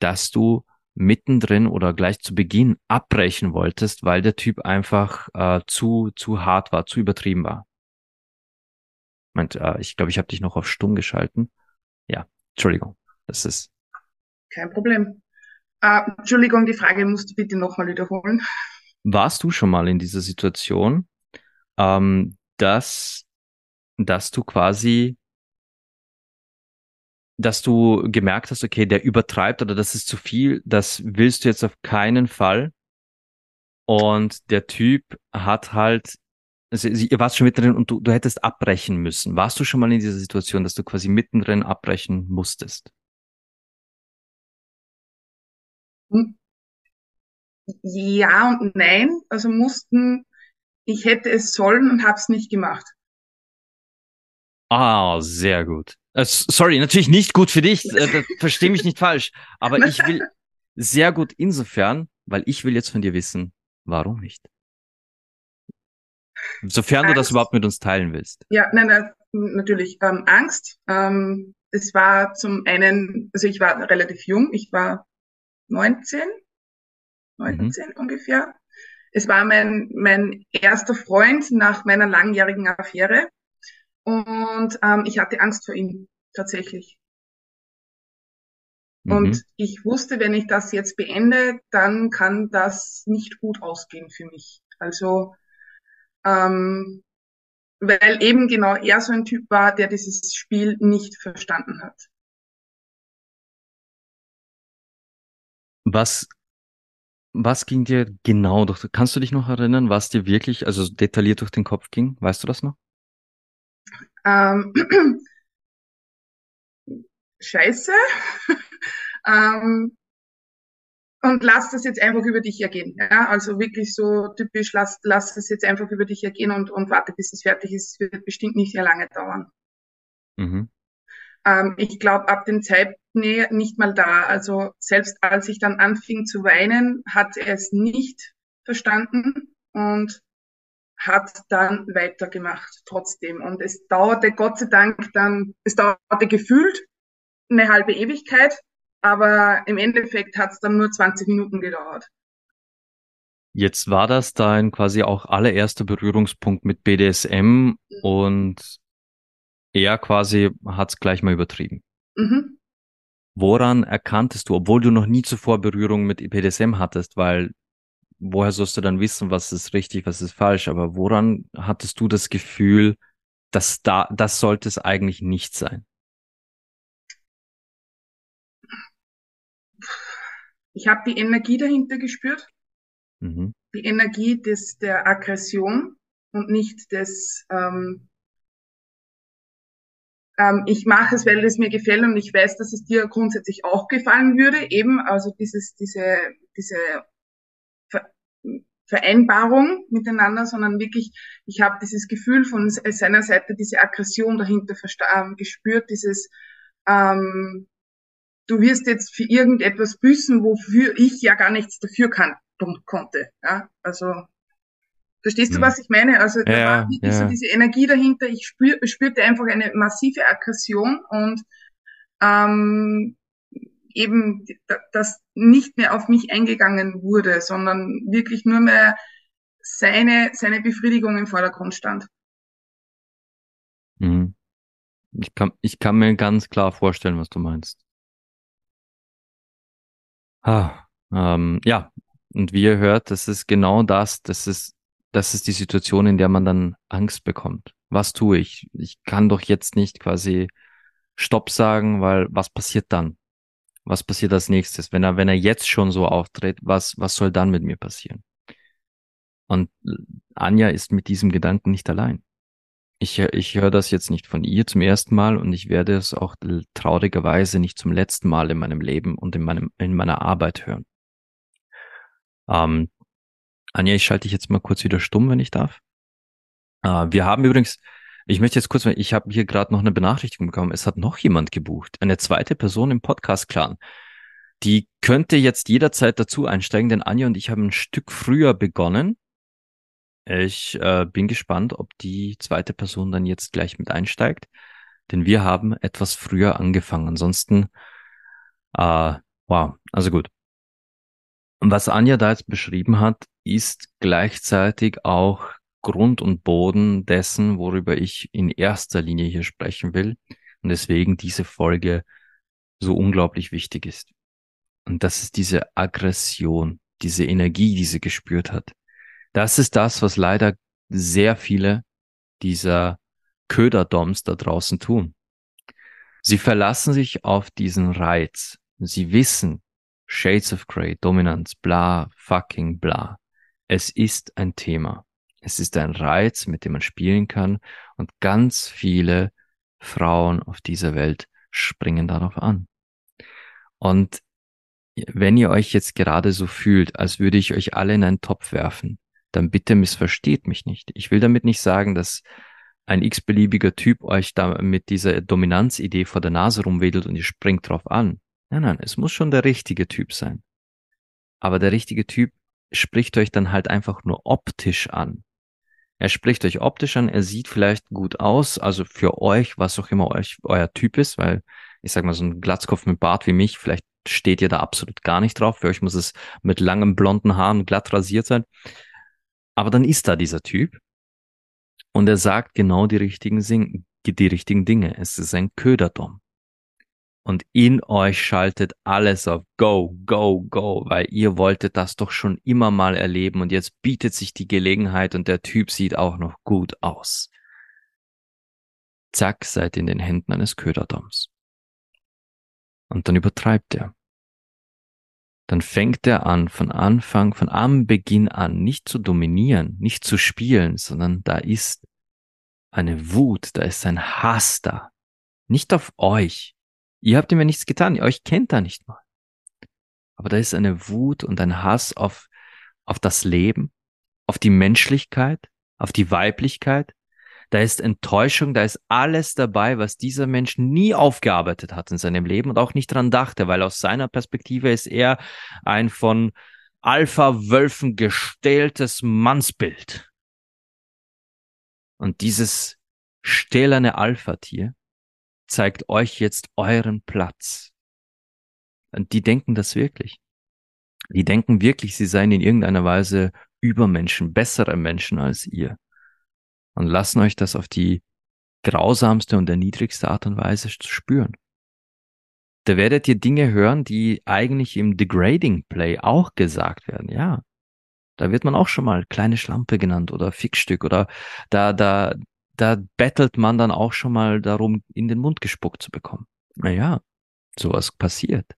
dass du mittendrin oder gleich zu Beginn abbrechen wolltest, weil der Typ einfach äh, zu, zu hart war, zu übertrieben war. Meint, äh, ich glaube, ich habe dich noch auf stumm geschalten. Ja, Entschuldigung, das ist. Kein Problem. Äh, Entschuldigung, die Frage musst du bitte nochmal wiederholen. Warst du schon mal in dieser Situation, ähm, dass, dass du quasi dass du gemerkt hast, okay, der übertreibt oder das ist zu viel, das willst du jetzt auf keinen Fall. Und der Typ hat halt, also ihr warst schon mittendrin und du, du hättest abbrechen müssen. Warst du schon mal in dieser Situation, dass du quasi mittendrin abbrechen musstest? ja und nein. Also mussten, ich hätte es sollen und habe es nicht gemacht. Ah, sehr gut. Äh, sorry, natürlich nicht gut für dich. Äh, Verstehe mich nicht falsch. Aber ich will sehr gut insofern, weil ich will jetzt von dir wissen, warum nicht? Sofern Angst. du das überhaupt mit uns teilen willst. Ja, nein, nein natürlich. Ähm, Angst. Ähm, es war zum einen, also ich war relativ jung, ich war 19, 19 mhm. ungefähr. Es war mein, mein erster Freund nach meiner langjährigen Affäre. Und ähm, ich hatte Angst vor ihm, tatsächlich. Mhm. Und ich wusste, wenn ich das jetzt beende, dann kann das nicht gut ausgehen für mich. Also, ähm, weil eben genau er so ein Typ war, der dieses Spiel nicht verstanden hat. Was, was ging dir genau durch, kannst du dich noch erinnern, was dir wirklich, also detailliert durch den Kopf ging? Weißt du das noch? Ähm, Scheiße. ähm, und lass das jetzt einfach über dich ergehen. Ja? Also wirklich so typisch, lass, lass es jetzt einfach über dich ergehen und, und warte, bis es fertig ist. Es wird bestimmt nicht sehr lange dauern. Mhm. Ähm, ich glaube, ab dem Zeitpunkt nicht mal da. Also selbst als ich dann anfing zu weinen, hat er es nicht verstanden und hat dann weitergemacht trotzdem. Und es dauerte Gott sei Dank dann, es dauerte gefühlt eine halbe Ewigkeit, aber im Endeffekt hat es dann nur 20 Minuten gedauert. Jetzt war das dein quasi auch allererster Berührungspunkt mit BDSM mhm. und er quasi hat es gleich mal übertrieben. Mhm. Woran erkanntest du, obwohl du noch nie zuvor Berührung mit BDSM hattest, weil woher sollst du dann wissen, was ist richtig, was ist falsch, aber woran hattest du das Gefühl, dass da, das sollte es eigentlich nicht sein? Ich habe die Energie dahinter gespürt. Mhm. Die Energie des, der Aggression und nicht des, ähm, ähm, ich mache es, weil es mir gefällt und ich weiß, dass es dir grundsätzlich auch gefallen würde. Eben, also dieses, diese, diese Vereinbarung miteinander, sondern wirklich, ich habe dieses Gefühl von seiner Seite, diese Aggression dahinter ähm, gespürt, dieses ähm, du wirst jetzt für irgendetwas büßen, wofür ich ja gar nichts dafür kann, konnte. Ja? Also verstehst du, hm. was ich meine? Also da ja, war wirklich ja. so diese Energie dahinter. Ich spür, spürte einfach eine massive Aggression und ähm, eben das nicht mehr auf mich eingegangen wurde, sondern wirklich nur mehr seine, seine Befriedigung im Vordergrund stand. Mhm. Ich kann, ich kann mir ganz klar vorstellen, was du meinst. Ah, ähm, ja, und wie ihr hört, das ist genau das, das ist, das ist die Situation, in der man dann Angst bekommt. Was tue ich? Ich kann doch jetzt nicht quasi Stopp sagen, weil was passiert dann? Was passiert als nächstes? Wenn er, wenn er jetzt schon so auftritt, was, was soll dann mit mir passieren? Und Anja ist mit diesem Gedanken nicht allein. Ich, ich höre das jetzt nicht von ihr zum ersten Mal und ich werde es auch traurigerweise nicht zum letzten Mal in meinem Leben und in meinem, in meiner Arbeit hören. Ähm, Anja, ich schalte dich jetzt mal kurz wieder stumm, wenn ich darf. Äh, wir haben übrigens, ich möchte jetzt kurz, ich habe hier gerade noch eine Benachrichtigung bekommen, es hat noch jemand gebucht, eine zweite Person im Podcast-Clan. Die könnte jetzt jederzeit dazu einsteigen, denn Anja und ich haben ein Stück früher begonnen ich äh, bin gespannt, ob die zweite Person dann jetzt gleich mit einsteigt, denn wir haben etwas früher angefangen. Ansonsten, äh, wow, also gut. Und was Anja da jetzt beschrieben hat, ist gleichzeitig auch Grund und Boden dessen, worüber ich in erster Linie hier sprechen will und deswegen diese Folge so unglaublich wichtig ist. Und das ist diese Aggression, diese Energie, die sie gespürt hat. Das ist das, was leider sehr viele dieser Köderdoms da draußen tun. Sie verlassen sich auf diesen Reiz. Sie wissen, Shades of Grey, Dominanz, bla, fucking bla. Es ist ein Thema. Es ist ein Reiz, mit dem man spielen kann und ganz viele Frauen auf dieser Welt springen darauf an. Und wenn ihr euch jetzt gerade so fühlt, als würde ich euch alle in einen Topf werfen, dann bitte missversteht mich nicht. Ich will damit nicht sagen, dass ein x-beliebiger Typ euch da mit dieser Dominanzidee vor der Nase rumwedelt und ihr springt drauf an. Nein, nein, es muss schon der richtige Typ sein. Aber der richtige Typ spricht euch dann halt einfach nur optisch an. Er spricht euch optisch an, er sieht vielleicht gut aus, also für euch, was auch immer euch euer Typ ist, weil ich sag mal so ein Glatzkopf mit Bart wie mich, vielleicht steht ihr da absolut gar nicht drauf. Für euch muss es mit langem blonden Haaren glatt rasiert sein. Aber dann ist da dieser Typ und er sagt genau die richtigen, die richtigen Dinge. Es ist ein Köderdom. Und in euch schaltet alles auf Go, Go, Go, weil ihr wolltet das doch schon immer mal erleben und jetzt bietet sich die Gelegenheit und der Typ sieht auch noch gut aus. Zack, seid in den Händen eines Köderdoms. Und dann übertreibt er. Dann fängt er an, von Anfang, von am Beginn an, nicht zu dominieren, nicht zu spielen, sondern da ist eine Wut, da ist ein Hass da. Nicht auf euch. Ihr habt ihm ja nichts getan, ihr euch kennt da nicht mal. Aber da ist eine Wut und ein Hass auf, auf das Leben, auf die Menschlichkeit, auf die Weiblichkeit, da ist Enttäuschung, da ist alles dabei, was dieser Mensch nie aufgearbeitet hat in seinem Leben und auch nicht dran dachte, weil aus seiner Perspektive ist er ein von Alpha-Wölfen gestähltes Mannsbild. Und dieses stählerne Alpha-Tier zeigt euch jetzt euren Platz. Und die denken das wirklich. Die denken wirklich, sie seien in irgendeiner Weise Übermenschen, bessere Menschen als ihr und lassen euch das auf die grausamste und erniedrigste Art und Weise spüren. Da werdet ihr Dinge hören, die eigentlich im Degrading Play auch gesagt werden. Ja, da wird man auch schon mal kleine Schlampe genannt oder Fixstück oder da, da, da bettelt man dann auch schon mal darum, in den Mund gespuckt zu bekommen. Naja, sowas passiert.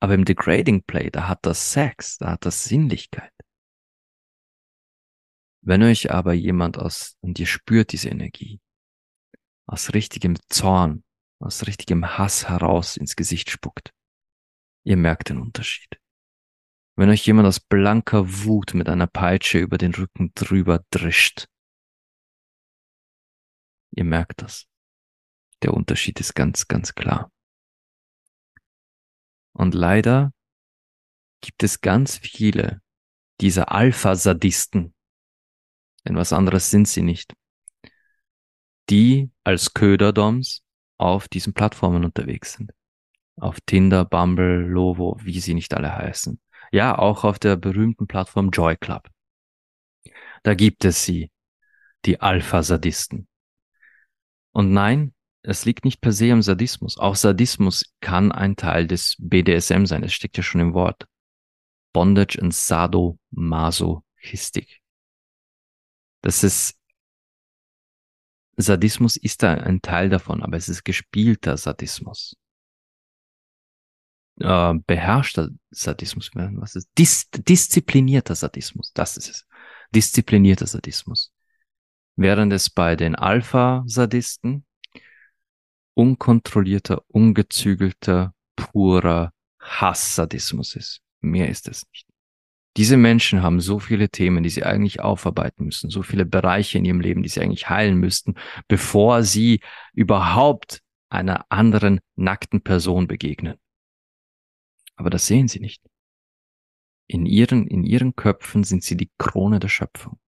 Aber im Degrading Play, da hat das Sex, da hat das Sinnlichkeit. Wenn euch aber jemand aus, und ihr spürt diese Energie, aus richtigem Zorn, aus richtigem Hass heraus ins Gesicht spuckt, ihr merkt den Unterschied. Wenn euch jemand aus blanker Wut mit einer Peitsche über den Rücken drüber drischt, ihr merkt das. Der Unterschied ist ganz, ganz klar. Und leider gibt es ganz viele dieser Alpha-Sadisten, denn was anderes sind sie nicht, die als Köderdoms auf diesen Plattformen unterwegs sind. Auf Tinder, Bumble, Lovo, wie sie nicht alle heißen. Ja, auch auf der berühmten Plattform Joy Club. Da gibt es sie, die Alpha-Sadisten. Und nein, es liegt nicht per se am Sadismus. Auch Sadismus kann ein Teil des BDSM sein. Es steckt ja schon im Wort. Bondage and Sadomasochistik. Das ist Sadismus ist da ein Teil davon, aber es ist gespielter Sadismus. Äh, beherrschter Sadismus, was ist? Dis disziplinierter Sadismus, das ist es. Disziplinierter Sadismus. Während es bei den Alpha-Sadisten unkontrollierter, ungezügelter, purer Hass-Sadismus ist. Mehr ist es nicht. Diese Menschen haben so viele Themen, die sie eigentlich aufarbeiten müssen, so viele Bereiche in ihrem Leben, die sie eigentlich heilen müssten, bevor sie überhaupt einer anderen nackten Person begegnen. Aber das sehen sie nicht. In ihren, in ihren Köpfen sind sie die Krone der Schöpfung.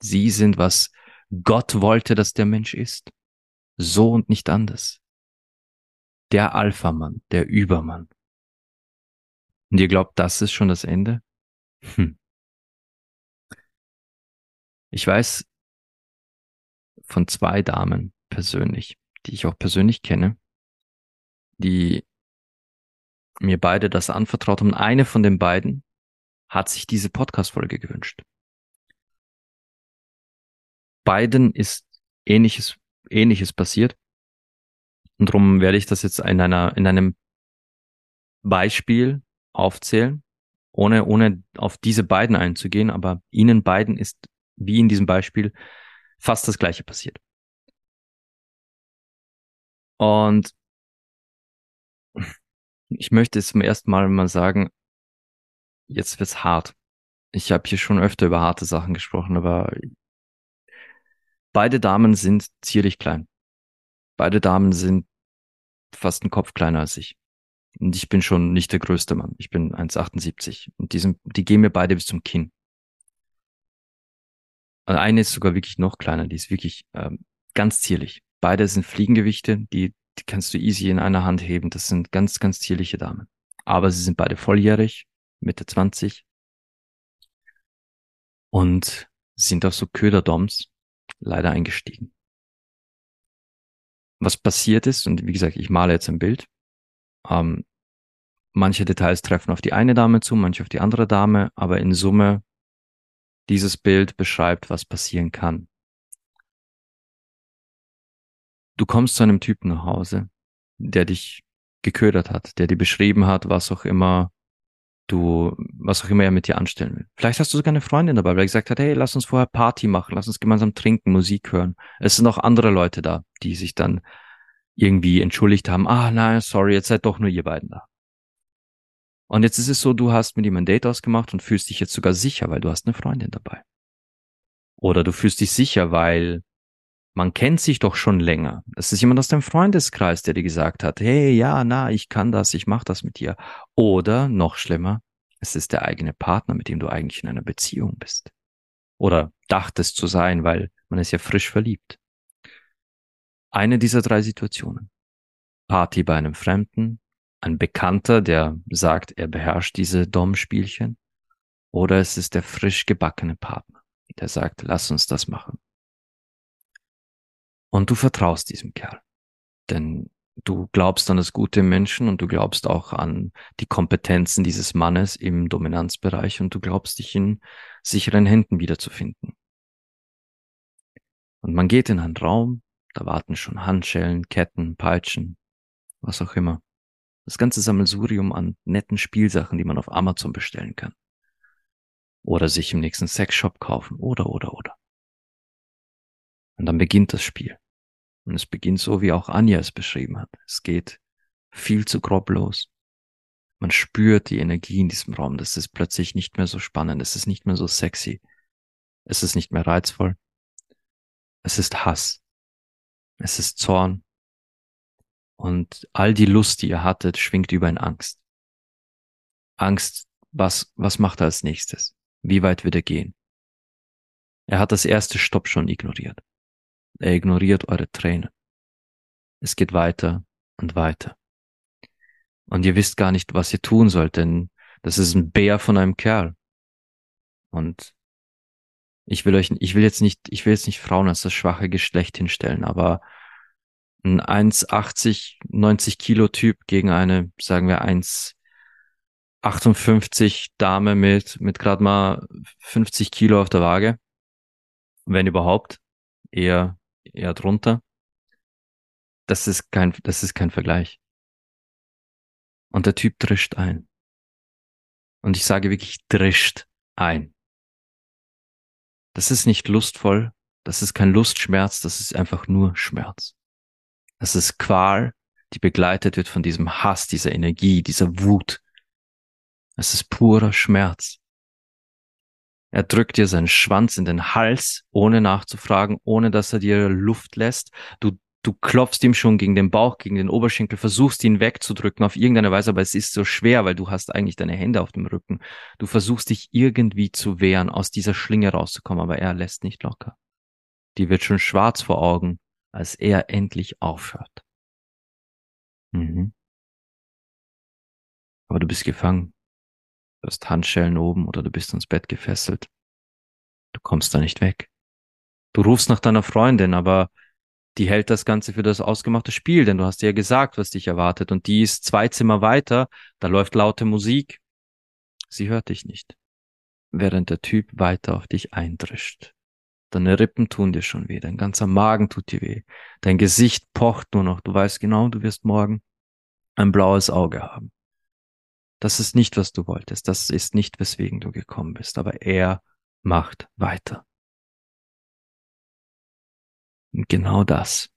Sie sind, was Gott wollte, dass der Mensch ist. So und nicht anders. Der Alpha-Mann, der Übermann. Und ihr glaubt, das ist schon das Ende? Hm. Ich weiß von zwei Damen persönlich, die ich auch persönlich kenne, die mir beide das anvertraut haben. Eine von den beiden hat sich diese Podcast-Folge gewünscht. Beiden ist ähnliches, ähnliches passiert. Und darum werde ich das jetzt in einer, in einem Beispiel aufzählen ohne, ohne auf diese beiden einzugehen, aber ihnen beiden ist, wie in diesem Beispiel, fast das Gleiche passiert. Und Ich möchte jetzt zum ersten Mal mal sagen, jetzt wird's hart. Ich habe hier schon öfter über harte Sachen gesprochen, aber beide Damen sind zierlich klein. Beide Damen sind fast einen Kopf kleiner als ich. Und ich bin schon nicht der größte Mann. Ich bin 1,78. Und die, sind, die gehen mir beide bis zum Kinn. Und eine ist sogar wirklich noch kleiner. Die ist wirklich ähm, ganz zierlich. Beide sind Fliegengewichte. Die, die kannst du easy in einer Hand heben. Das sind ganz, ganz zierliche Damen. Aber sie sind beide volljährig, Mitte 20. Und sind auf so Köderdoms leider eingestiegen. Was passiert ist, und wie gesagt, ich male jetzt ein Bild, ähm, manche Details treffen auf die eine Dame zu, manche auf die andere Dame, aber in Summe dieses Bild beschreibt, was passieren kann. Du kommst zu einem Typen nach Hause, der dich geködert hat, der dir beschrieben hat, was auch immer du, was auch immer er mit dir anstellen will. Vielleicht hast du sogar eine Freundin dabei, weil er gesagt hat, hey, lass uns vorher Party machen, lass uns gemeinsam trinken, Musik hören. Es sind auch andere Leute da, die sich dann irgendwie entschuldigt haben, ah nein, sorry, jetzt seid doch nur ihr beiden da. Und jetzt ist es so, du hast mit ihm ein Date ausgemacht und fühlst dich jetzt sogar sicher, weil du hast eine Freundin dabei. Oder du fühlst dich sicher, weil man kennt sich doch schon länger. Es ist jemand aus deinem Freundeskreis, der dir gesagt hat, hey, ja, na, ich kann das, ich mach das mit dir. Oder noch schlimmer, es ist der eigene Partner, mit dem du eigentlich in einer Beziehung bist. Oder dachtest zu sein, weil man ist ja frisch verliebt. Eine dieser drei Situationen. Party bei einem Fremden, ein Bekannter, der sagt, er beherrscht diese Dom-Spielchen, oder es ist der frisch gebackene Partner, der sagt, lass uns das machen. Und du vertraust diesem Kerl. Denn du glaubst an das Gute im Menschen und du glaubst auch an die Kompetenzen dieses Mannes im Dominanzbereich und du glaubst dich in sicheren Händen wiederzufinden. Und man geht in einen Raum, da warten schon Handschellen, Ketten, Peitschen, was auch immer. Das ganze Sammelsurium an netten Spielsachen, die man auf Amazon bestellen kann. Oder sich im nächsten Sexshop kaufen, oder, oder, oder. Und dann beginnt das Spiel. Und es beginnt so, wie auch Anja es beschrieben hat. Es geht viel zu grob los. Man spürt die Energie in diesem Raum. Das ist plötzlich nicht mehr so spannend. Es ist nicht mehr so sexy. Es ist nicht mehr reizvoll. Es ist Hass. Es ist Zorn. Und all die Lust, die ihr hattet, schwingt über in Angst. Angst, was, was macht er als nächstes? Wie weit wird er gehen? Er hat das erste Stopp schon ignoriert. Er ignoriert eure Tränen. Es geht weiter und weiter. Und ihr wisst gar nicht, was ihr tun sollt, denn das ist ein Bär von einem Kerl. Und ich will euch, ich will jetzt nicht, ich will jetzt nicht Frauen als das schwache Geschlecht hinstellen, aber ein 1,80, 90 Kilo Typ gegen eine, sagen wir 1,58 Dame mit, mit gerade mal 50 Kilo auf der Waage. Wenn überhaupt. Eher eher drunter. Das ist kein, das ist kein Vergleich. Und der Typ drischt ein. Und ich sage wirklich, drischt ein. Das ist nicht lustvoll, das ist kein Lustschmerz, das ist einfach nur Schmerz. Das ist Qual, die begleitet wird von diesem Hass, dieser Energie, dieser Wut. Es ist purer Schmerz. Er drückt dir seinen Schwanz in den Hals, ohne nachzufragen, ohne dass er dir Luft lässt. Du, du klopfst ihm schon gegen den Bauch, gegen den Oberschenkel, versuchst ihn wegzudrücken auf irgendeine Weise, aber es ist so schwer, weil du hast eigentlich deine Hände auf dem Rücken. Du versuchst dich irgendwie zu wehren, aus dieser Schlinge rauszukommen, aber er lässt nicht locker. Die wird schon schwarz vor Augen, als er endlich aufhört. Mhm. Aber du bist gefangen. Du hast Handschellen oben oder du bist ans Bett gefesselt. Du kommst da nicht weg. Du rufst nach deiner Freundin, aber die hält das Ganze für das ausgemachte Spiel, denn du hast ihr gesagt, was dich erwartet und die ist zwei Zimmer weiter, da läuft laute Musik. Sie hört dich nicht, während der Typ weiter auf dich eindrischt. Deine Rippen tun dir schon weh, dein ganzer Magen tut dir weh, dein Gesicht pocht nur noch, du weißt genau, du wirst morgen ein blaues Auge haben. Das ist nicht, was du wolltest. Das ist nicht, weswegen du gekommen bist. Aber er macht weiter. Und genau das,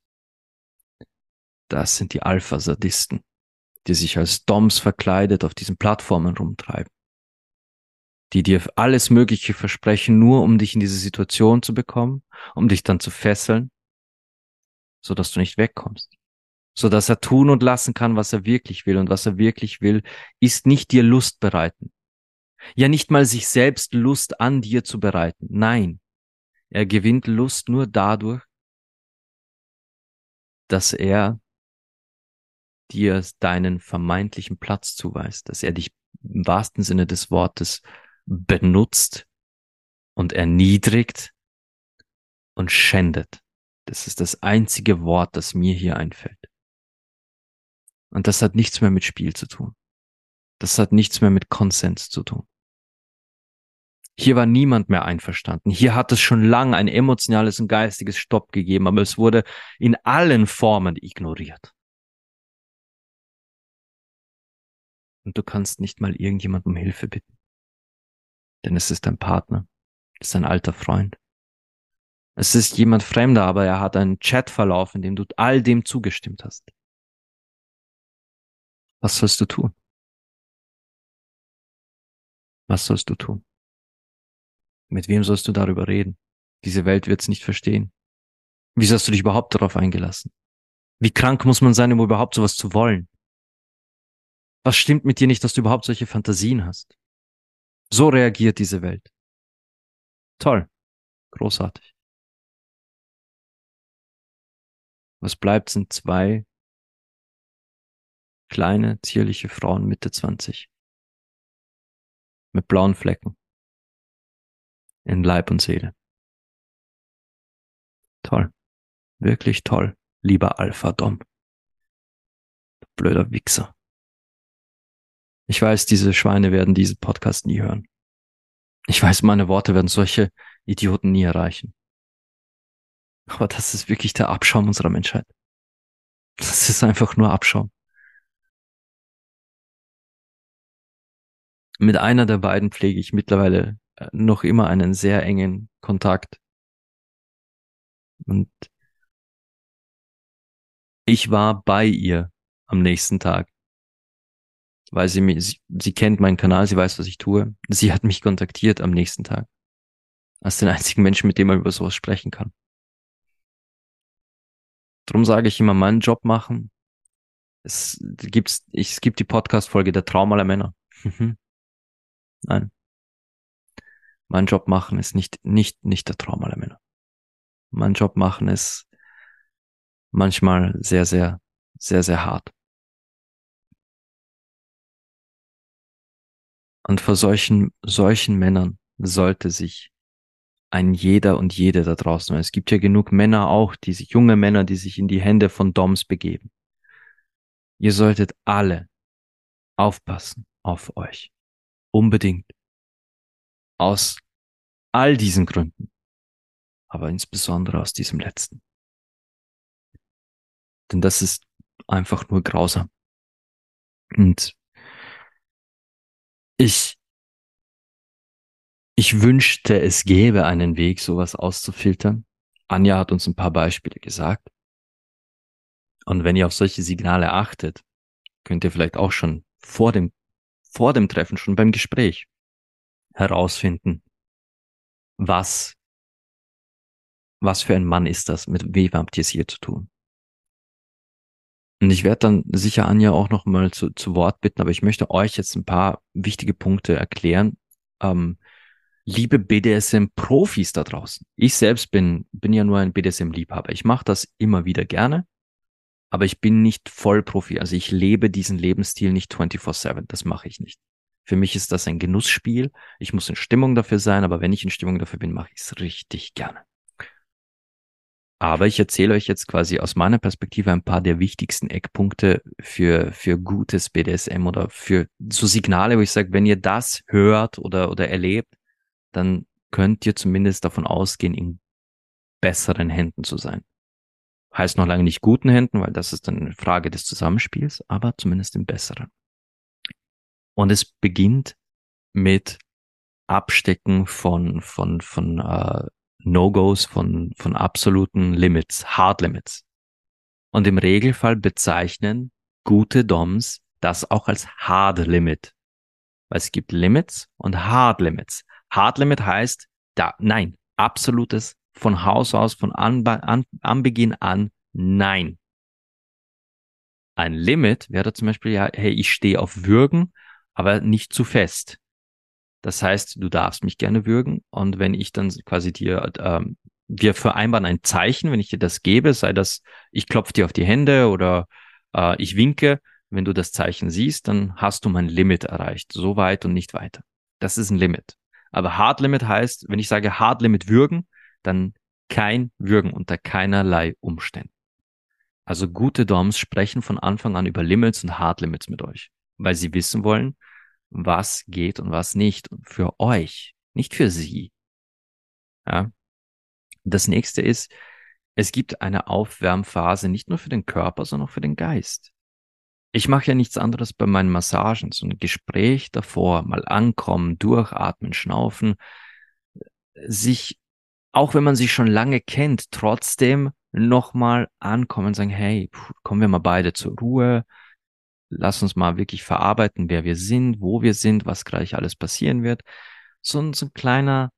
das sind die Alpha-Sadisten, die sich als Doms verkleidet auf diesen Plattformen rumtreiben, die dir alles Mögliche versprechen, nur um dich in diese Situation zu bekommen, um dich dann zu fesseln, so dass du nicht wegkommst, so dass er tun und lassen kann, was er wirklich will. Und was er wirklich will, ist nicht dir Lust bereiten. Ja, nicht mal sich selbst Lust an dir zu bereiten. Nein, er gewinnt Lust nur dadurch, dass er dir deinen vermeintlichen Platz zuweist, dass er dich im wahrsten Sinne des Wortes benutzt und erniedrigt und schändet. Das ist das einzige Wort, das mir hier einfällt. Und das hat nichts mehr mit Spiel zu tun. Das hat nichts mehr mit Konsens zu tun. Hier war niemand mehr einverstanden. Hier hat es schon lange ein emotionales und geistiges Stopp gegeben, aber es wurde in allen Formen ignoriert. Und du kannst nicht mal irgendjemand um Hilfe bitten. Denn es ist dein Partner. Es ist ein alter Freund. Es ist jemand Fremder, aber er hat einen Chatverlauf, in dem du all dem zugestimmt hast. Was sollst du tun? Was sollst du tun? Mit wem sollst du darüber reden? Diese Welt wird's nicht verstehen. Wie hast du dich überhaupt darauf eingelassen? Wie krank muss man sein, um überhaupt sowas zu wollen? Was stimmt mit dir nicht, dass du überhaupt solche Fantasien hast? So reagiert diese Welt. Toll. Großartig. Was bleibt, sind zwei kleine, zierliche Frauen Mitte 20. Mit blauen Flecken in Leib und Seele. Toll. Wirklich toll, lieber Alpha Dom. Blöder Wichser. Ich weiß, diese Schweine werden diesen Podcast nie hören. Ich weiß, meine Worte werden solche Idioten nie erreichen. Aber das ist wirklich der Abschaum unserer Menschheit. Das ist einfach nur Abschaum. Mit einer der beiden pflege ich mittlerweile noch immer einen sehr engen Kontakt. Und ich war bei ihr am nächsten Tag, weil sie mich, sie, sie kennt meinen Kanal, sie weiß, was ich tue. Sie hat mich kontaktiert am nächsten Tag. Als den einzigen Menschen, mit dem man über sowas sprechen kann. Drum sage ich immer, meinen Job machen. Es gibt, es gibt die Podcast-Folge der Traum aller Männer. Nein mein Job machen ist nicht, nicht, nicht der Traum aller Männer. Mein Job machen ist manchmal sehr, sehr, sehr, sehr hart. Und vor solchen, solchen Männern sollte sich ein jeder und jede da draußen, es gibt ja genug Männer auch, diese junge Männer, die sich in die Hände von Doms begeben. Ihr solltet alle aufpassen auf euch. Unbedingt. Aus all diesen Gründen. Aber insbesondere aus diesem letzten. Denn das ist einfach nur grausam. Und ich, ich wünschte, es gäbe einen Weg, sowas auszufiltern. Anja hat uns ein paar Beispiele gesagt. Und wenn ihr auf solche Signale achtet, könnt ihr vielleicht auch schon vor dem, vor dem Treffen, schon beim Gespräch herausfinden, was, was für ein Mann ist das, mit wem habt ihr es hier zu tun? Und ich werde dann sicher Anja auch noch mal zu, zu Wort bitten, aber ich möchte euch jetzt ein paar wichtige Punkte erklären. Ähm, liebe BDSM-Profis da draußen. Ich selbst bin, bin ja nur ein BDSM-Liebhaber. Ich mache das immer wieder gerne, aber ich bin nicht Vollprofi. Also ich lebe diesen Lebensstil nicht 24-7. Das mache ich nicht. Für mich ist das ein Genussspiel. Ich muss in Stimmung dafür sein, aber wenn ich in Stimmung dafür bin, mache ich es richtig gerne. Aber ich erzähle euch jetzt quasi aus meiner Perspektive ein paar der wichtigsten Eckpunkte für, für gutes BDSM oder für so Signale, wo ich sage, wenn ihr das hört oder, oder erlebt, dann könnt ihr zumindest davon ausgehen, in besseren Händen zu sein. Heißt noch lange nicht guten Händen, weil das ist dann eine Frage des Zusammenspiels, aber zumindest in besseren. Und es beginnt mit Abstecken von, von, von uh, No-Gos, von, von absoluten Limits, Hard Limits. Und im Regelfall bezeichnen gute Doms Das auch als Hard Limit. Weil es gibt Limits und Hard Limits. Hard Limit heißt, da, nein, absolutes von Haus aus, von an, an, an Beginn an, nein. Ein Limit wäre zum Beispiel ja, hey, ich stehe auf Würgen, aber nicht zu fest. Das heißt, du darfst mich gerne würgen und wenn ich dann quasi dir, ähm, wir vereinbaren ein Zeichen, wenn ich dir das gebe, sei das, ich klopfe dir auf die Hände oder äh, ich winke, wenn du das Zeichen siehst, dann hast du mein Limit erreicht, so weit und nicht weiter. Das ist ein Limit. Aber Hard Limit heißt, wenn ich sage Hard Limit würgen, dann kein Würgen unter keinerlei Umständen. Also gute Doms sprechen von Anfang an über Limits und Hard Limits mit euch, weil sie wissen wollen, was geht und was nicht für euch, nicht für sie. Ja. Das nächste ist, es gibt eine Aufwärmphase nicht nur für den Körper, sondern auch für den Geist. Ich mache ja nichts anderes bei meinen Massagen, so ein Gespräch davor, mal ankommen, durchatmen, schnaufen, sich, auch wenn man sich schon lange kennt, trotzdem nochmal ankommen und sagen, hey, kommen wir mal beide zur Ruhe, lass uns mal wirklich verarbeiten, wer wir sind, wo wir sind, was gleich alles passieren wird. So ein, so ein kleiner,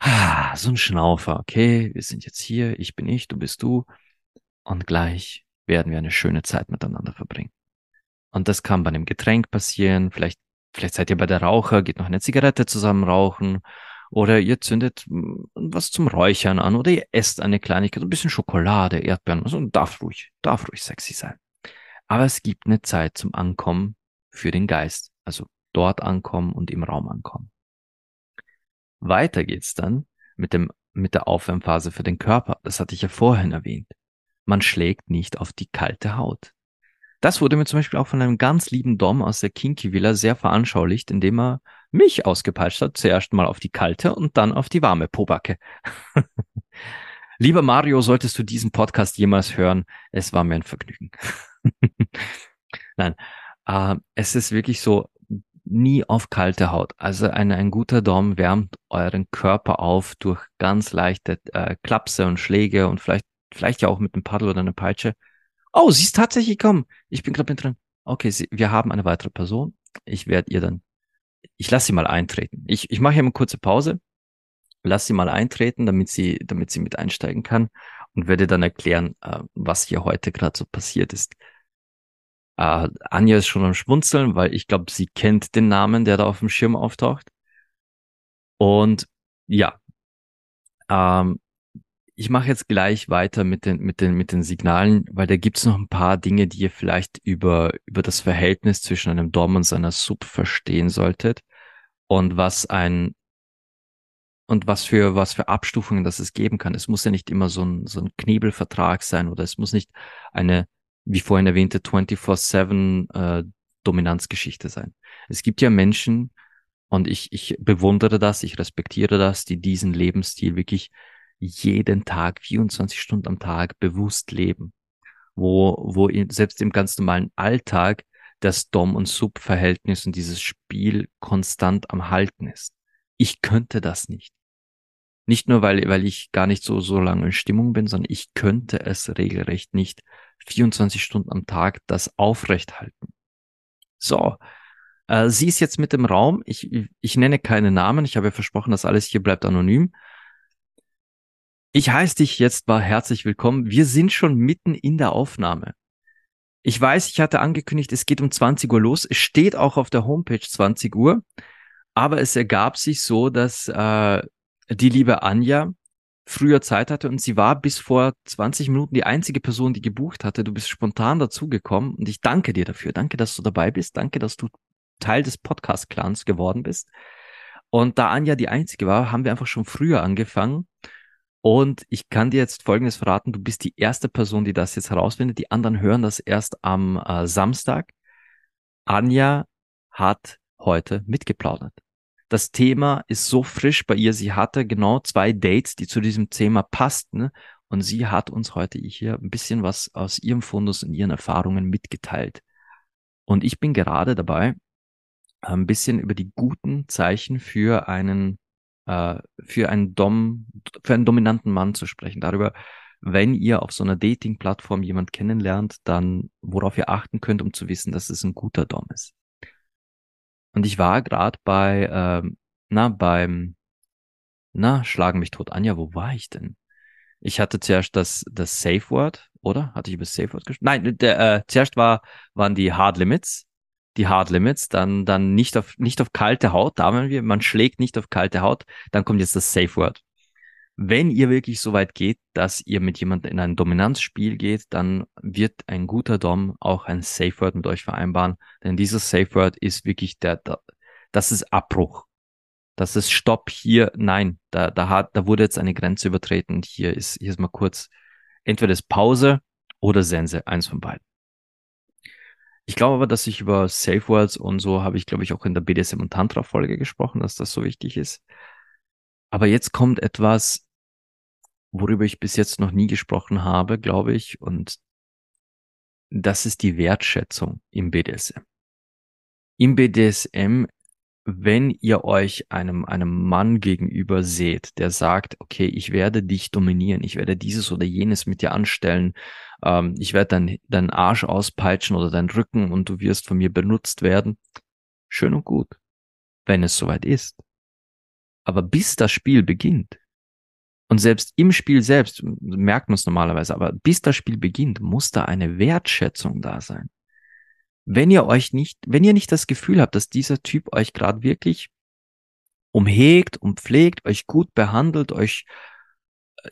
ah, so ein Schnaufer, okay, wir sind jetzt hier, ich bin ich, du bist du. Und gleich werden wir eine schöne Zeit miteinander verbringen. Und das kann bei einem Getränk passieren, vielleicht, vielleicht seid ihr bei der Raucher, geht noch eine Zigarette zusammen rauchen oder ihr zündet hm, was zum Räuchern an oder ihr esst eine Kleinigkeit, ein bisschen Schokolade, Erdbeeren, also darf ruhig, darf ruhig sexy sein. Aber es gibt eine Zeit zum Ankommen für den Geist, also dort ankommen und im Raum ankommen. Weiter geht's dann mit dem, mit der Aufwärmphase für den Körper. Das hatte ich ja vorhin erwähnt. Man schlägt nicht auf die kalte Haut. Das wurde mir zum Beispiel auch von einem ganz lieben Dom aus der Kinky Villa sehr veranschaulicht, indem er mich ausgepeitscht hat, zuerst mal auf die kalte und dann auf die warme Pobacke. Lieber Mario, solltest du diesen Podcast jemals hören, es war mir ein Vergnügen. Nein, äh, es ist wirklich so, nie auf kalte Haut. Also ein, ein guter Dom wärmt euren Körper auf durch ganz leichte äh, Klapse und Schläge und vielleicht, vielleicht ja auch mit einem Paddel oder einer Peitsche. Oh, sie ist tatsächlich gekommen. Ich bin gerade mit drin. Okay, sie, wir haben eine weitere Person. Ich werde ihr dann, ich lasse sie mal eintreten. Ich, ich mache hier eine kurze Pause, lasse sie mal eintreten, damit sie, damit sie mit einsteigen kann und werde dann erklären, äh, was hier heute gerade so passiert ist. Äh, Anja ist schon am Schmunzeln, weil ich glaube, sie kennt den Namen, der da auf dem Schirm auftaucht. Und ja, ähm, ich mache jetzt gleich weiter mit den, mit den, mit den Signalen, weil da gibt's noch ein paar Dinge, die ihr vielleicht über, über das Verhältnis zwischen einem Dom und seiner Sub verstehen solltet und was ein, und was für, was für Abstufungen das es geben kann. Es muss ja nicht immer so ein, so ein Knebelvertrag sein oder es muss nicht eine, wie vorhin erwähnte, 24-7 äh, Dominanzgeschichte sein. Es gibt ja Menschen, und ich, ich bewundere das, ich respektiere das, die diesen Lebensstil wirklich jeden Tag, 24 Stunden am Tag bewusst leben. Wo, wo selbst im ganz normalen Alltag das Dom- und Sub-Verhältnis und dieses Spiel konstant am Halten ist. Ich könnte das nicht. Nicht nur, weil, weil ich gar nicht so, so lange in Stimmung bin, sondern ich könnte es regelrecht nicht 24 Stunden am Tag das aufrechthalten. So. Äh, sie ist jetzt mit dem Raum. Ich, ich nenne keine Namen. Ich habe ja versprochen, dass alles hier bleibt anonym. Ich heiße dich jetzt mal herzlich willkommen. Wir sind schon mitten in der Aufnahme. Ich weiß, ich hatte angekündigt, es geht um 20 Uhr los. Es steht auch auf der Homepage 20 Uhr. Aber es ergab sich so, dass äh, die liebe Anja früher Zeit hatte und sie war bis vor 20 Minuten die einzige Person, die gebucht hatte. Du bist spontan dazugekommen und ich danke dir dafür. Danke, dass du dabei bist. Danke, dass du Teil des Podcast-Clans geworden bist. Und da Anja die einzige war, haben wir einfach schon früher angefangen. Und ich kann dir jetzt Folgendes verraten. Du bist die erste Person, die das jetzt herausfindet. Die anderen hören das erst am äh, Samstag. Anja hat heute mitgeplaudert. Das Thema ist so frisch bei ihr. Sie hatte genau zwei Dates, die zu diesem Thema passten. Und sie hat uns heute hier ein bisschen was aus ihrem Fundus und ihren Erfahrungen mitgeteilt. Und ich bin gerade dabei, ein bisschen über die guten Zeichen für einen, äh, für einen Dom, für einen dominanten Mann zu sprechen. Darüber, wenn ihr auf so einer Dating-Plattform jemand kennenlernt, dann worauf ihr achten könnt, um zu wissen, dass es ein guter Dom ist. Und ich war gerade bei, ähm, na, beim, na, schlagen mich tot. Anja, wo war ich denn? Ich hatte zuerst das, das Safe Word, oder? Hatte ich über Safe Word gesprochen? Nein, der, äh, zuerst war, waren die Hard Limits. Die Hard Limits, dann, dann nicht auf, nicht auf kalte Haut, da haben wir, man schlägt nicht auf kalte Haut, dann kommt jetzt das Safe Word. Wenn ihr wirklich so weit geht, dass ihr mit jemandem in ein Dominanzspiel geht, dann wird ein guter Dom auch ein Safe Word mit euch vereinbaren, denn dieses Safe Word ist wirklich der, der das ist Abbruch. Das ist Stopp hier, nein, da, da hat, da wurde jetzt eine Grenze übertreten. Hier ist, hier ist mal kurz, entweder ist Pause oder Sense, eins von beiden. Ich glaube aber, dass ich über Safe Words und so habe ich, glaube ich, auch in der BDSM und Tantra Folge gesprochen, dass das so wichtig ist. Aber jetzt kommt etwas, worüber ich bis jetzt noch nie gesprochen habe, glaube ich, und das ist die Wertschätzung im BDSM. Im BDSM, wenn ihr euch einem, einem Mann gegenüber seht, der sagt, okay, ich werde dich dominieren, ich werde dieses oder jenes mit dir anstellen, ähm, ich werde dein, deinen Arsch auspeitschen oder deinen Rücken und du wirst von mir benutzt werden, schön und gut, wenn es soweit ist. Aber bis das Spiel beginnt, und selbst im Spiel selbst merkt man es normalerweise, aber bis das Spiel beginnt, muss da eine Wertschätzung da sein. Wenn ihr euch nicht, wenn ihr nicht das Gefühl habt, dass dieser Typ euch gerade wirklich umhegt und pflegt, euch gut behandelt, euch,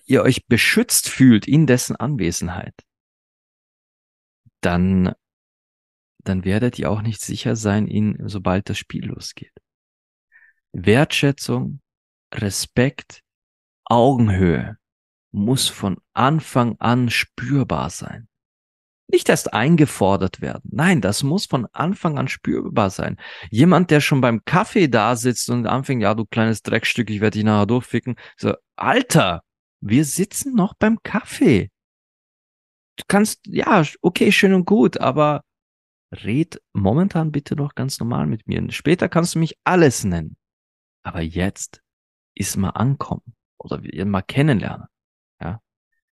ihr euch beschützt fühlt in dessen Anwesenheit, dann, dann werdet ihr auch nicht sicher sein, in, sobald das Spiel losgeht. Wertschätzung, Respekt, Augenhöhe muss von Anfang an spürbar sein. Nicht erst eingefordert werden. Nein, das muss von Anfang an spürbar sein. Jemand, der schon beim Kaffee da sitzt und anfängt, ja, du kleines Dreckstück, ich werde dich nachher durchficken. So, Alter, wir sitzen noch beim Kaffee. Du kannst, ja, okay, schön und gut, aber red momentan bitte noch ganz normal mit mir. Später kannst du mich alles nennen. Aber jetzt ist mal ankommen oder mal kennenlernen. Ja.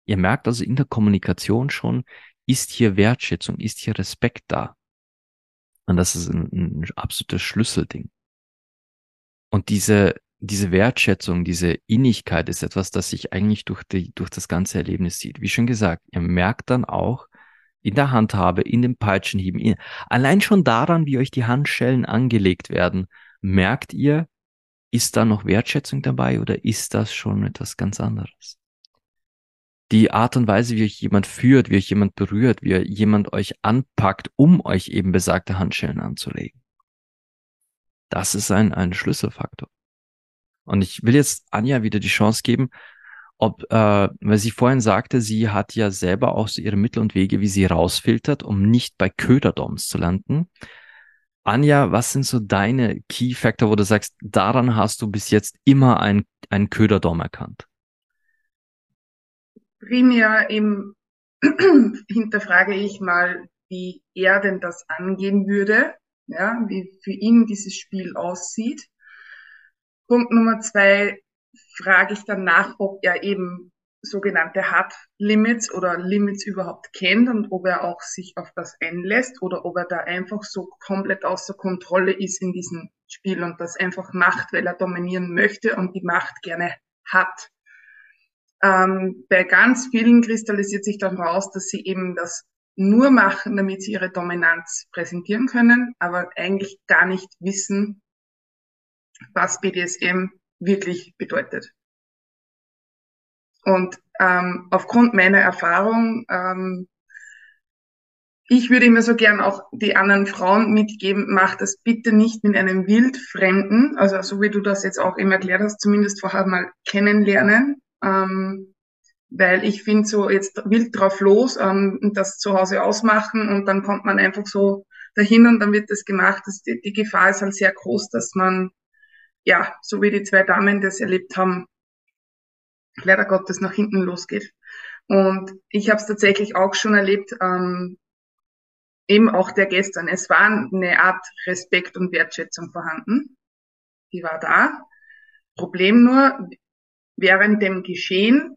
Ihr merkt also in der Kommunikation schon, ist hier Wertschätzung, ist hier Respekt da. Und das ist ein, ein absolutes Schlüsselding. Und diese, diese Wertschätzung, diese Innigkeit ist etwas, das sich eigentlich durch, die, durch das ganze Erlebnis sieht. Wie schon gesagt, ihr merkt dann auch in der Handhabe, in den Peitschenhieben, in, allein schon daran, wie euch die Handschellen angelegt werden, merkt ihr, ist da noch Wertschätzung dabei oder ist das schon etwas ganz anderes? Die Art und Weise, wie euch jemand führt, wie euch jemand berührt, wie jemand euch anpackt, um euch eben besagte Handschellen anzulegen. Das ist ein, ein Schlüsselfaktor. Und ich will jetzt Anja wieder die Chance geben, ob, äh, weil sie vorhin sagte, sie hat ja selber auch so ihre Mittel und Wege, wie sie rausfiltert, um nicht bei Köderdoms zu landen. Anja, was sind so deine Key Factor, wo du sagst, daran hast du bis jetzt immer einen, einen Köderdom erkannt? Primär im hinterfrage ich mal, wie er denn das angehen würde, ja, wie für ihn dieses Spiel aussieht. Punkt Nummer zwei frage ich dann nach, ob er eben sogenannte Hard Limits oder Limits überhaupt kennt und ob er auch sich auf das einlässt oder ob er da einfach so komplett außer Kontrolle ist in diesem Spiel und das einfach macht, weil er dominieren möchte und die Macht gerne hat. Ähm, bei ganz vielen kristallisiert sich dann raus, dass sie eben das nur machen, damit sie ihre Dominanz präsentieren können, aber eigentlich gar nicht wissen, was BDSM wirklich bedeutet. Und ähm, aufgrund meiner Erfahrung, ähm, ich würde immer so gern auch die anderen Frauen mitgeben, mach das bitte nicht mit einem Wildfremden, also so wie du das jetzt auch immer erklärt hast, zumindest vorher mal kennenlernen. Ähm, weil ich finde so jetzt wild drauf los ähm, das zu Hause ausmachen und dann kommt man einfach so dahin und dann wird das gemacht. Das, die, die Gefahr ist halt sehr groß, dass man, ja, so wie die zwei Damen das erlebt haben, leider Gottes nach hinten losgeht. Und ich habe es tatsächlich auch schon erlebt, ähm, eben auch der gestern. Es war eine Art Respekt und Wertschätzung vorhanden. Die war da. Problem nur, während dem Geschehen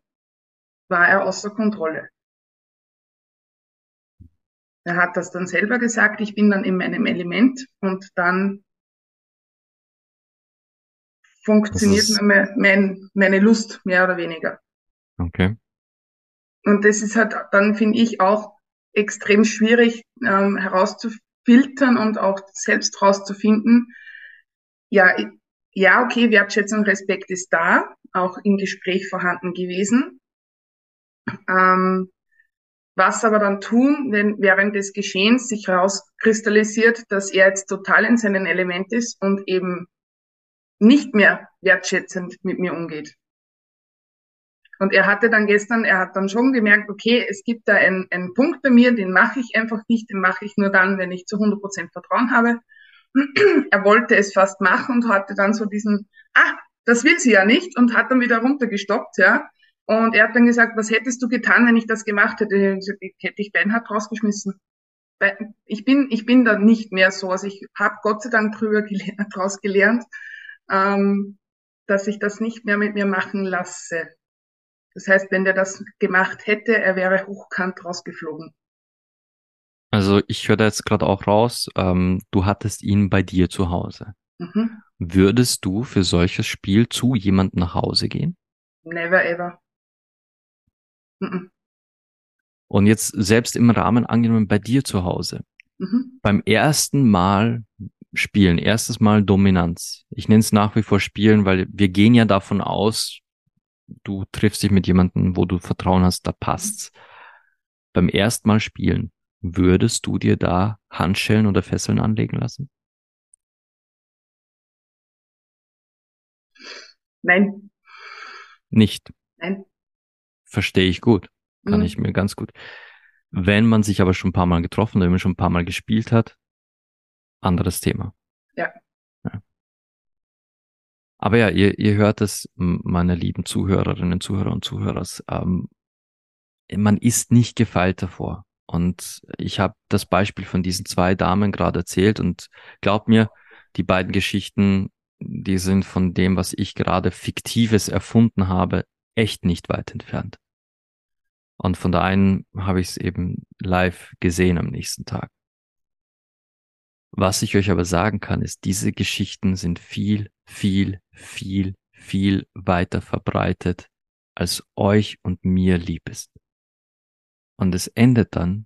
war er außer Kontrolle. Er hat das dann selber gesagt, ich bin dann in meinem Element und dann funktioniert mein, mein, meine Lust mehr oder weniger. Okay. Und das ist halt dann, finde ich, auch extrem schwierig ähm, herauszufiltern und auch selbst herauszufinden. Ja, ja, okay, Wertschätzung, Respekt ist da, auch im Gespräch vorhanden gewesen. Ähm, was aber dann tun, wenn während des Geschehens sich herauskristallisiert, dass er jetzt total in seinem Element ist und eben nicht mehr wertschätzend mit mir umgeht. Und er hatte dann gestern, er hat dann schon gemerkt, okay, es gibt da einen, einen Punkt bei mir, den mache ich einfach nicht, den mache ich nur dann, wenn ich zu 100 Prozent Vertrauen habe. er wollte es fast machen und hatte dann so diesen, ah, das will sie ja nicht und hat dann wieder runtergestoppt, ja. Und er hat dann gesagt, was hättest du getan, wenn ich das gemacht hätte? Ich hätte ich Bernhard rausgeschmissen. Ich bin, ich bin da nicht mehr so. Also ich habe Gott sei Dank drüber gelernt, daraus gelernt, ähm, dass ich das nicht mehr mit mir machen lasse. Das heißt, wenn der das gemacht hätte, er wäre hochkant rausgeflogen. Also ich höre da jetzt gerade auch raus, ähm, du hattest ihn bei dir zu Hause. Mhm. Würdest du für solches Spiel zu jemandem nach Hause gehen? Never ever. Mhm. Und jetzt selbst im Rahmen angenommen bei dir zu Hause. Mhm. Beim ersten Mal spielen, erstes Mal Dominanz. Ich nenne es nach wie vor spielen, weil wir gehen ja davon aus, du triffst dich mit jemandem, wo du Vertrauen hast, da passt's. Beim ersten Mal spielen, würdest du dir da Handschellen oder Fesseln anlegen lassen? Nein. Nicht. Nein. Verstehe ich gut. Kann mhm. ich mir ganz gut. Wenn man sich aber schon ein paar Mal getroffen, wenn man schon ein paar Mal gespielt hat, anderes Thema. Ja. ja. Aber ja, ihr, ihr hört es, meine lieben Zuhörerinnen, Zuhörer und Zuhörer, ähm, man ist nicht gefeilt davor. Und ich habe das Beispiel von diesen zwei Damen gerade erzählt und glaub mir, die beiden Geschichten, die sind von dem, was ich gerade fiktives erfunden habe, echt nicht weit entfernt. Und von der einen habe ich es eben live gesehen am nächsten Tag. Was ich euch aber sagen kann, ist, diese Geschichten sind viel, viel, viel, viel weiter verbreitet, als euch und mir lieb ist. Und es endet dann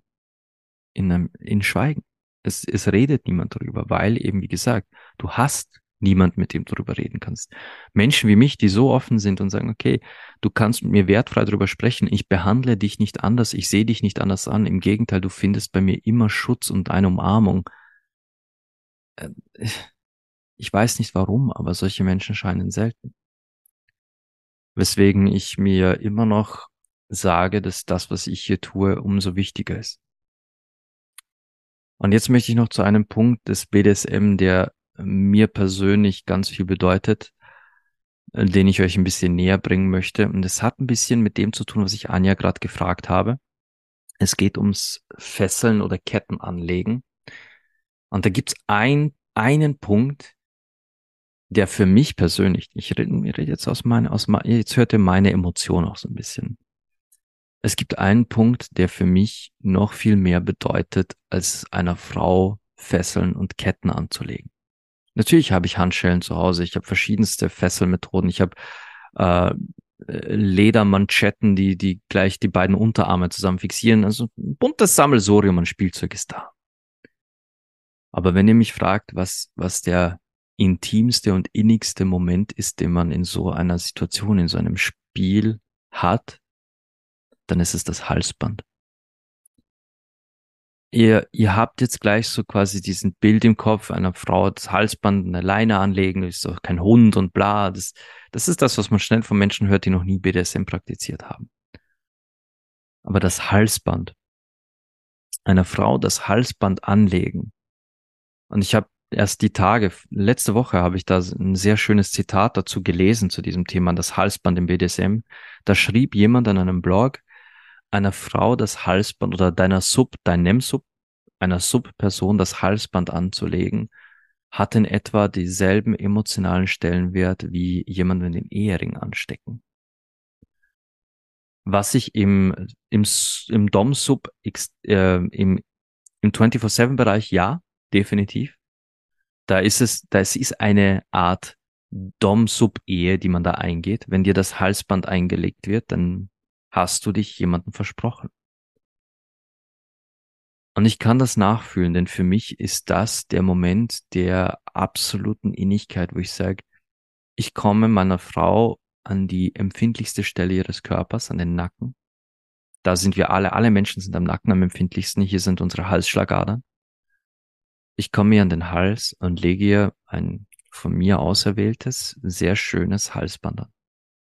in einem, in Schweigen. Es, es redet niemand darüber, weil eben, wie gesagt, du hast niemand, mit dem du darüber reden kannst. Menschen wie mich, die so offen sind und sagen, okay, du kannst mit mir wertfrei darüber sprechen, ich behandle dich nicht anders, ich sehe dich nicht anders an, im Gegenteil, du findest bei mir immer Schutz und eine Umarmung. Äh, ich weiß nicht warum, aber solche Menschen scheinen selten. Weswegen ich mir immer noch sage, dass das, was ich hier tue, umso wichtiger ist. Und jetzt möchte ich noch zu einem Punkt des BDSM, der mir persönlich ganz viel bedeutet, äh, den ich euch ein bisschen näher bringen möchte. Und es hat ein bisschen mit dem zu tun, was ich Anja gerade gefragt habe. Es geht ums Fesseln oder Ketten anlegen. Und da gibt's ein, einen Punkt, der für mich persönlich, ich rede, ich rede jetzt aus meiner, aus meiner, jetzt hört ihr meine Emotion auch so ein bisschen. Es gibt einen Punkt, der für mich noch viel mehr bedeutet, als einer Frau Fesseln und Ketten anzulegen. Natürlich habe ich Handschellen zu Hause. Ich habe verschiedenste Fesselmethoden. Ich habe äh, Ledermanschetten, die, die gleich die beiden Unterarme zusammen fixieren. Also ein buntes Sammelsorium an Spielzeug ist da. Aber wenn ihr mich fragt, was, was der intimste und innigste Moment ist, den man in so einer Situation, in so einem Spiel hat, dann ist es das Halsband ihr, ihr habt jetzt gleich so quasi diesen Bild im Kopf einer Frau das Halsband, eine Leine anlegen, ist doch kein Hund und bla. Das, das ist das, was man schnell von Menschen hört, die noch nie BDSM praktiziert haben. Aber das Halsband, einer Frau das Halsband anlegen. Und ich habe erst die Tage, letzte Woche habe ich da ein sehr schönes Zitat dazu gelesen zu diesem Thema, das Halsband im BDSM. Da schrieb jemand an einem Blog, einer Frau das Halsband oder deiner Sub, deinem Sub, einer Sub-Person das Halsband anzulegen, hat in etwa dieselben emotionalen Stellenwert wie jemandem den Ehering anstecken. was ich im, im, im Dom-Sub, äh, im, im 24-7-Bereich, ja, definitiv. Da ist es, das ist eine Art Dom-Sub-Ehe, die man da eingeht. Wenn dir das Halsband eingelegt wird, dann hast du dich jemandem versprochen. Und ich kann das nachfühlen, denn für mich ist das der Moment der absoluten Innigkeit, wo ich sage, ich komme meiner Frau an die empfindlichste Stelle ihres Körpers, an den Nacken. Da sind wir alle, alle Menschen sind am Nacken am empfindlichsten. Hier sind unsere Halsschlagadern. Ich komme ihr an den Hals und lege ihr ein von mir auserwähltes, sehr schönes Halsband an.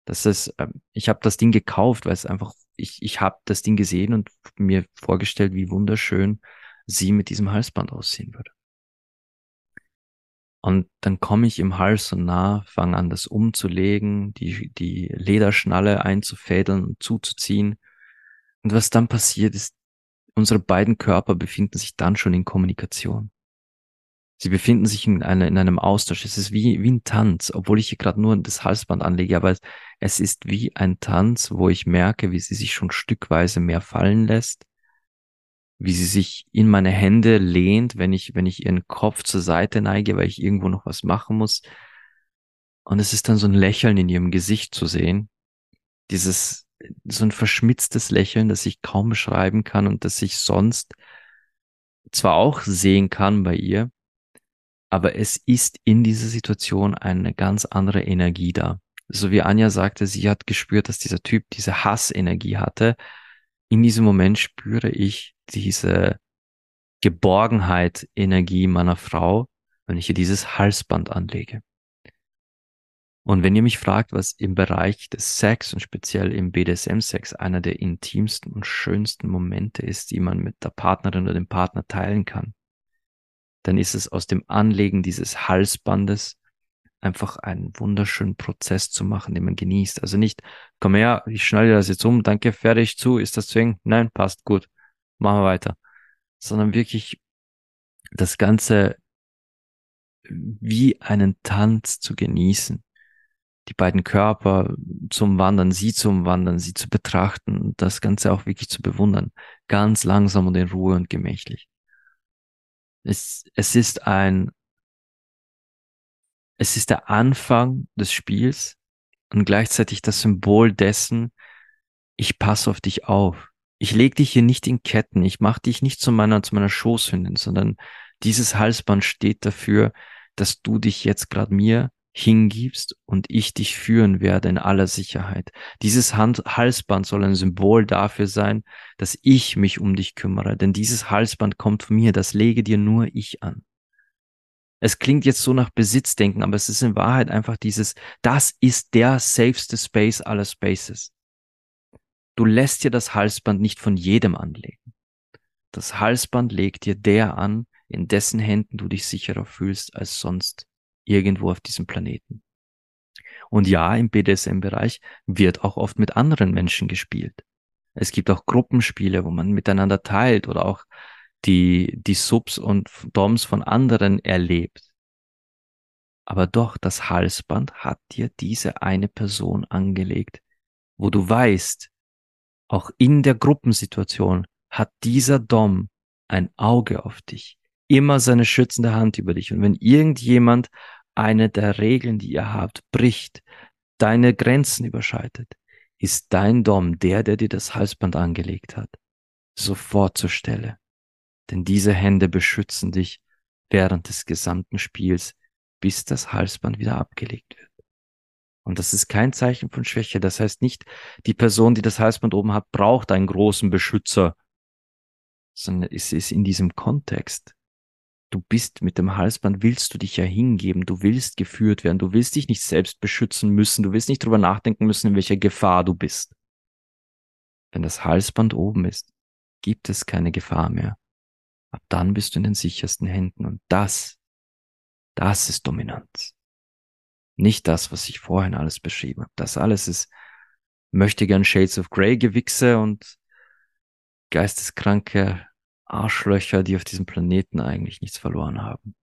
Das ist, ähm, ich habe das Ding gekauft, weil es einfach, ich, ich habe das Ding gesehen und mir vorgestellt, wie wunderschön sie mit diesem Halsband aussehen würde. Und dann komme ich im Hals so nah, fange an, das umzulegen, die, die Lederschnalle einzufädeln und zuzuziehen. Und was dann passiert ist, unsere beiden Körper befinden sich dann schon in Kommunikation. Sie befinden sich in, einer, in einem Austausch. Es ist wie, wie ein Tanz, obwohl ich hier gerade nur das Halsband anlege, aber es, es ist wie ein Tanz, wo ich merke, wie sie sich schon stückweise mehr fallen lässt, wie sie sich in meine Hände lehnt, wenn ich, wenn ich ihren Kopf zur Seite neige, weil ich irgendwo noch was machen muss. Und es ist dann so ein Lächeln in ihrem Gesicht zu sehen. Dieses, so ein verschmitztes Lächeln, das ich kaum beschreiben kann und das ich sonst zwar auch sehen kann bei ihr, aber es ist in dieser Situation eine ganz andere Energie da. So wie Anja sagte, sie hat gespürt, dass dieser Typ diese Hassenergie hatte. In diesem Moment spüre ich diese Geborgenheit, Energie meiner Frau, wenn ich ihr dieses Halsband anlege. Und wenn ihr mich fragt, was im Bereich des Sex und speziell im BDSM-Sex einer der intimsten und schönsten Momente ist, die man mit der Partnerin oder dem Partner teilen kann, dann ist es aus dem Anlegen dieses Halsbandes einfach einen wunderschönen Prozess zu machen, den man genießt. Also nicht, komm her, ich schneide das jetzt um, danke, fertig, zu, ist das zu eng? Nein, passt, gut, machen wir weiter. Sondern wirklich das Ganze wie einen Tanz zu genießen. Die beiden Körper zum Wandern, sie zum Wandern, sie zu betrachten das Ganze auch wirklich zu bewundern. Ganz langsam und in Ruhe und gemächlich. Es, es ist ein, es ist der Anfang des Spiels und gleichzeitig das Symbol dessen, ich passe auf dich auf. Ich leg dich hier nicht in Ketten, ich mache dich nicht zu meiner, zu meiner Schoßhündin, sondern dieses Halsband steht dafür, dass du dich jetzt gerade mir hingibst und ich dich führen werde in aller Sicherheit. Dieses Hand Halsband soll ein Symbol dafür sein, dass ich mich um dich kümmere, denn dieses Halsband kommt von mir, das lege dir nur ich an. Es klingt jetzt so nach Besitzdenken, aber es ist in Wahrheit einfach dieses, das ist der safeste Space aller Spaces. Du lässt dir das Halsband nicht von jedem anlegen. Das Halsband legt dir der an, in dessen Händen du dich sicherer fühlst als sonst irgendwo auf diesem Planeten. Und ja, im BDSM-Bereich wird auch oft mit anderen Menschen gespielt. Es gibt auch Gruppenspiele, wo man miteinander teilt oder auch die, die Subs und Doms von anderen erlebt. Aber doch, das Halsband hat dir diese eine Person angelegt, wo du weißt, auch in der Gruppensituation hat dieser Dom ein Auge auf dich, immer seine schützende Hand über dich. Und wenn irgendjemand eine der Regeln, die ihr habt, bricht, deine Grenzen überschreitet, ist dein Dom der, der dir das Halsband angelegt hat, sofort zur Stelle. Denn diese Hände beschützen dich während des gesamten Spiels, bis das Halsband wieder abgelegt wird. Und das ist kein Zeichen von Schwäche. Das heißt nicht, die Person, die das Halsband oben hat, braucht einen großen Beschützer, sondern es ist in diesem Kontext du bist mit dem Halsband, willst du dich ja hingeben, du willst geführt werden, du willst dich nicht selbst beschützen müssen, du willst nicht drüber nachdenken müssen, in welcher Gefahr du bist. Wenn das Halsband oben ist, gibt es keine Gefahr mehr. Ab dann bist du in den sichersten Händen und das, das ist Dominanz. Nicht das, was ich vorhin alles beschrieben habe. Das alles ist möchte gern Shades of Grey Gewichse und geisteskranke Arschlöcher, die auf diesem Planeten eigentlich nichts verloren haben.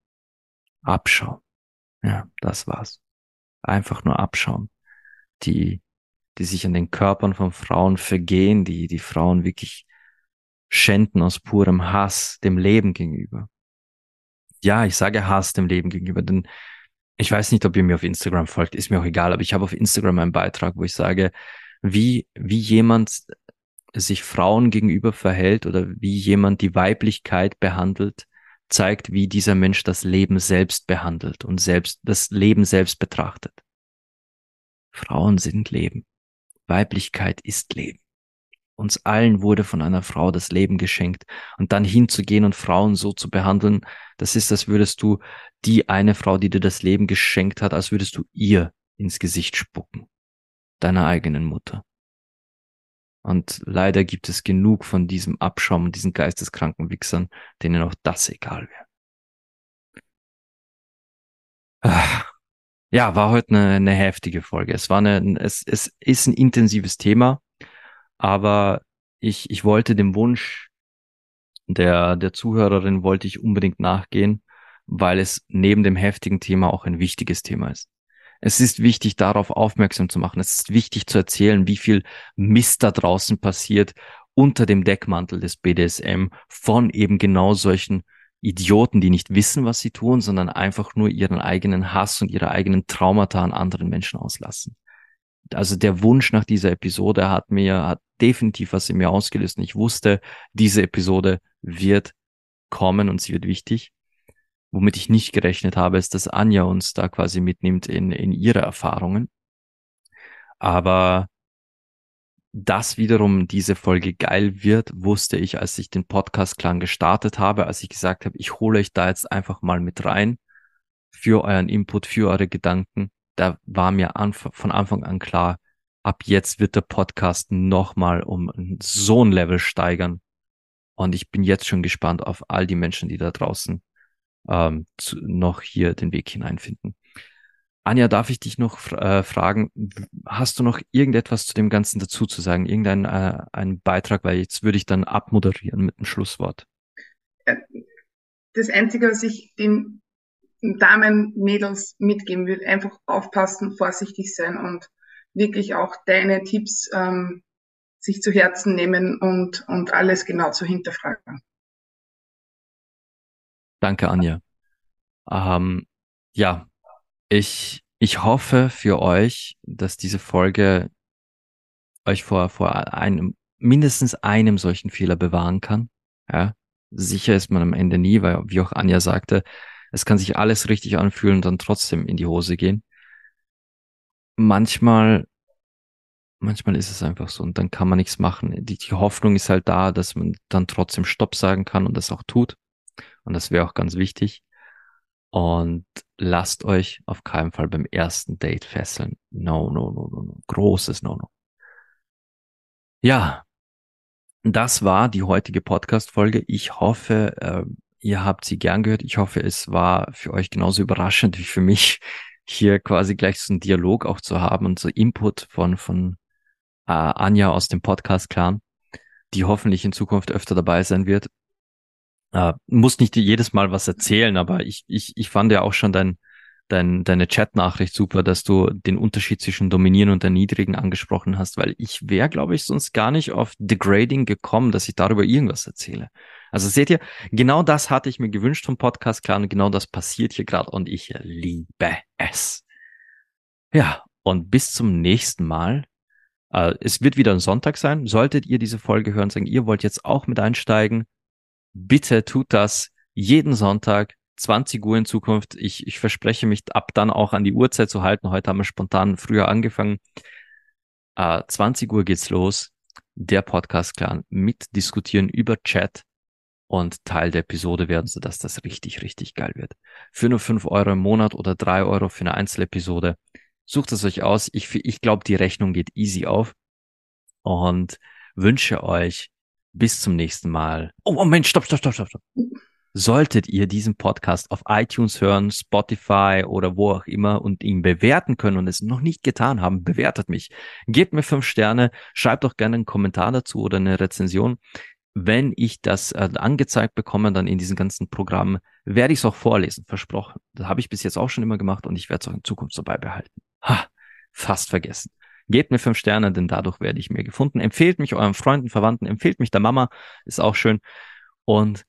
Abschauen. Ja, das war's. Einfach nur abschauen. Die die sich an den Körpern von Frauen vergehen, die die Frauen wirklich schänden aus purem Hass dem Leben gegenüber. Ja, ich sage Hass dem Leben gegenüber, denn ich weiß nicht, ob ihr mir auf Instagram folgt, ist mir auch egal, aber ich habe auf Instagram einen Beitrag, wo ich sage, wie, wie jemand sich Frauen gegenüber verhält oder wie jemand die Weiblichkeit behandelt, zeigt, wie dieser Mensch das Leben selbst behandelt und selbst das Leben selbst betrachtet. Frauen sind Leben. Weiblichkeit ist Leben. Uns allen wurde von einer Frau das Leben geschenkt. Und dann hinzugehen und Frauen so zu behandeln, das ist, als würdest du die eine Frau, die dir das Leben geschenkt hat, als würdest du ihr ins Gesicht spucken. Deiner eigenen Mutter. Und leider gibt es genug von diesem Abschaum und diesen geisteskranken Wichsern, denen auch das egal wäre. Ja, war heute eine, eine heftige Folge. Es war eine, es, es ist ein intensives Thema, aber ich, ich wollte dem Wunsch der, der Zuhörerin wollte ich unbedingt nachgehen, weil es neben dem heftigen Thema auch ein wichtiges Thema ist. Es ist wichtig, darauf aufmerksam zu machen. Es ist wichtig zu erzählen, wie viel Mist da draußen passiert unter dem Deckmantel des BDSM von eben genau solchen Idioten, die nicht wissen, was sie tun, sondern einfach nur ihren eigenen Hass und ihre eigenen Traumata an anderen Menschen auslassen. Also der Wunsch nach dieser Episode hat mir, hat definitiv was in mir ausgelöst. Und ich wusste, diese Episode wird kommen und sie wird wichtig. Womit ich nicht gerechnet habe, ist, dass Anja uns da quasi mitnimmt in, in ihre Erfahrungen. Aber dass wiederum diese Folge geil wird, wusste ich, als ich den Podcast-Klang gestartet habe, als ich gesagt habe, ich hole euch da jetzt einfach mal mit rein für euren Input, für eure Gedanken. Da war mir anf von Anfang an klar, ab jetzt wird der Podcast nochmal um so ein Level steigern. Und ich bin jetzt schon gespannt auf all die Menschen, die da draußen ähm, zu, noch hier den Weg hineinfinden. Anja, darf ich dich noch äh, fragen, hast du noch irgendetwas zu dem Ganzen dazu zu sagen? Irgendeinen äh, Beitrag, weil jetzt würde ich dann abmoderieren mit einem Schlusswort. Äh, das Einzige, was ich den Damen, Mädels mitgeben will, einfach aufpassen, vorsichtig sein und wirklich auch deine Tipps ähm, sich zu Herzen nehmen und, und alles genau zu hinterfragen. Danke, Anja. Ähm, ja, ich, ich hoffe für euch, dass diese Folge euch vor, vor einem, mindestens einem solchen Fehler bewahren kann. Ja, sicher ist man am Ende nie, weil, wie auch Anja sagte, es kann sich alles richtig anfühlen und dann trotzdem in die Hose gehen. Manchmal, manchmal ist es einfach so und dann kann man nichts machen. Die, die Hoffnung ist halt da, dass man dann trotzdem Stopp sagen kann und das auch tut. Und das wäre auch ganz wichtig. Und lasst euch auf keinen Fall beim ersten Date fesseln. No, no, no, no, no. Großes No-No. Ja, das war die heutige Podcast-Folge. Ich hoffe, äh, ihr habt sie gern gehört. Ich hoffe, es war für euch genauso überraschend wie für mich, hier quasi gleich so einen Dialog auch zu haben und so Input von, von äh, Anja aus dem Podcast-Clan, die hoffentlich in Zukunft öfter dabei sein wird. Äh, muss nicht jedes Mal was erzählen, aber ich, ich, ich fand ja auch schon dein, dein, deine Chat-Nachricht super, dass du den Unterschied zwischen Dominieren und Erniedrigen angesprochen hast, weil ich wäre, glaube ich, sonst gar nicht auf Degrading gekommen, dass ich darüber irgendwas erzähle. Also seht ihr, genau das hatte ich mir gewünscht vom Podcast, klar, und genau das passiert hier gerade und ich liebe es. Ja, und bis zum nächsten Mal. Äh, es wird wieder ein Sonntag sein. Solltet ihr diese Folge hören, sagen, ihr wollt jetzt auch mit einsteigen, bitte tut das jeden Sonntag, 20 Uhr in Zukunft. Ich, ich verspreche mich ab dann auch an die Uhrzeit zu halten. Heute haben wir spontan früher angefangen. Äh, 20 Uhr geht's los. Der Podcast-Clan mitdiskutieren über Chat und Teil der Episode werden, sodass das richtig, richtig geil wird. Für nur 5 Euro im Monat oder 3 Euro für eine Einzelepisode. Sucht es euch aus. Ich, ich glaube, die Rechnung geht easy auf und wünsche euch bis zum nächsten Mal. Oh, Moment, stopp, stopp, stopp, stopp, stopp. Solltet ihr diesen Podcast auf iTunes hören, Spotify oder wo auch immer und ihn bewerten können und es noch nicht getan haben, bewertet mich. Gebt mir fünf Sterne, schreibt doch gerne einen Kommentar dazu oder eine Rezension. Wenn ich das äh, angezeigt bekomme, dann in diesen ganzen Programmen, werde ich es auch vorlesen, versprochen. Das habe ich bis jetzt auch schon immer gemacht und ich werde es auch in Zukunft so beibehalten. Ha, fast vergessen. Gebt mir fünf Sterne, denn dadurch werde ich mir gefunden. Empfehlt mich euren Freunden, Verwandten, empfehlt mich der Mama, ist auch schön. Und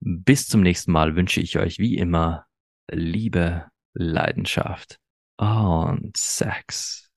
bis zum nächsten Mal wünsche ich euch wie immer Liebe, Leidenschaft und Sex.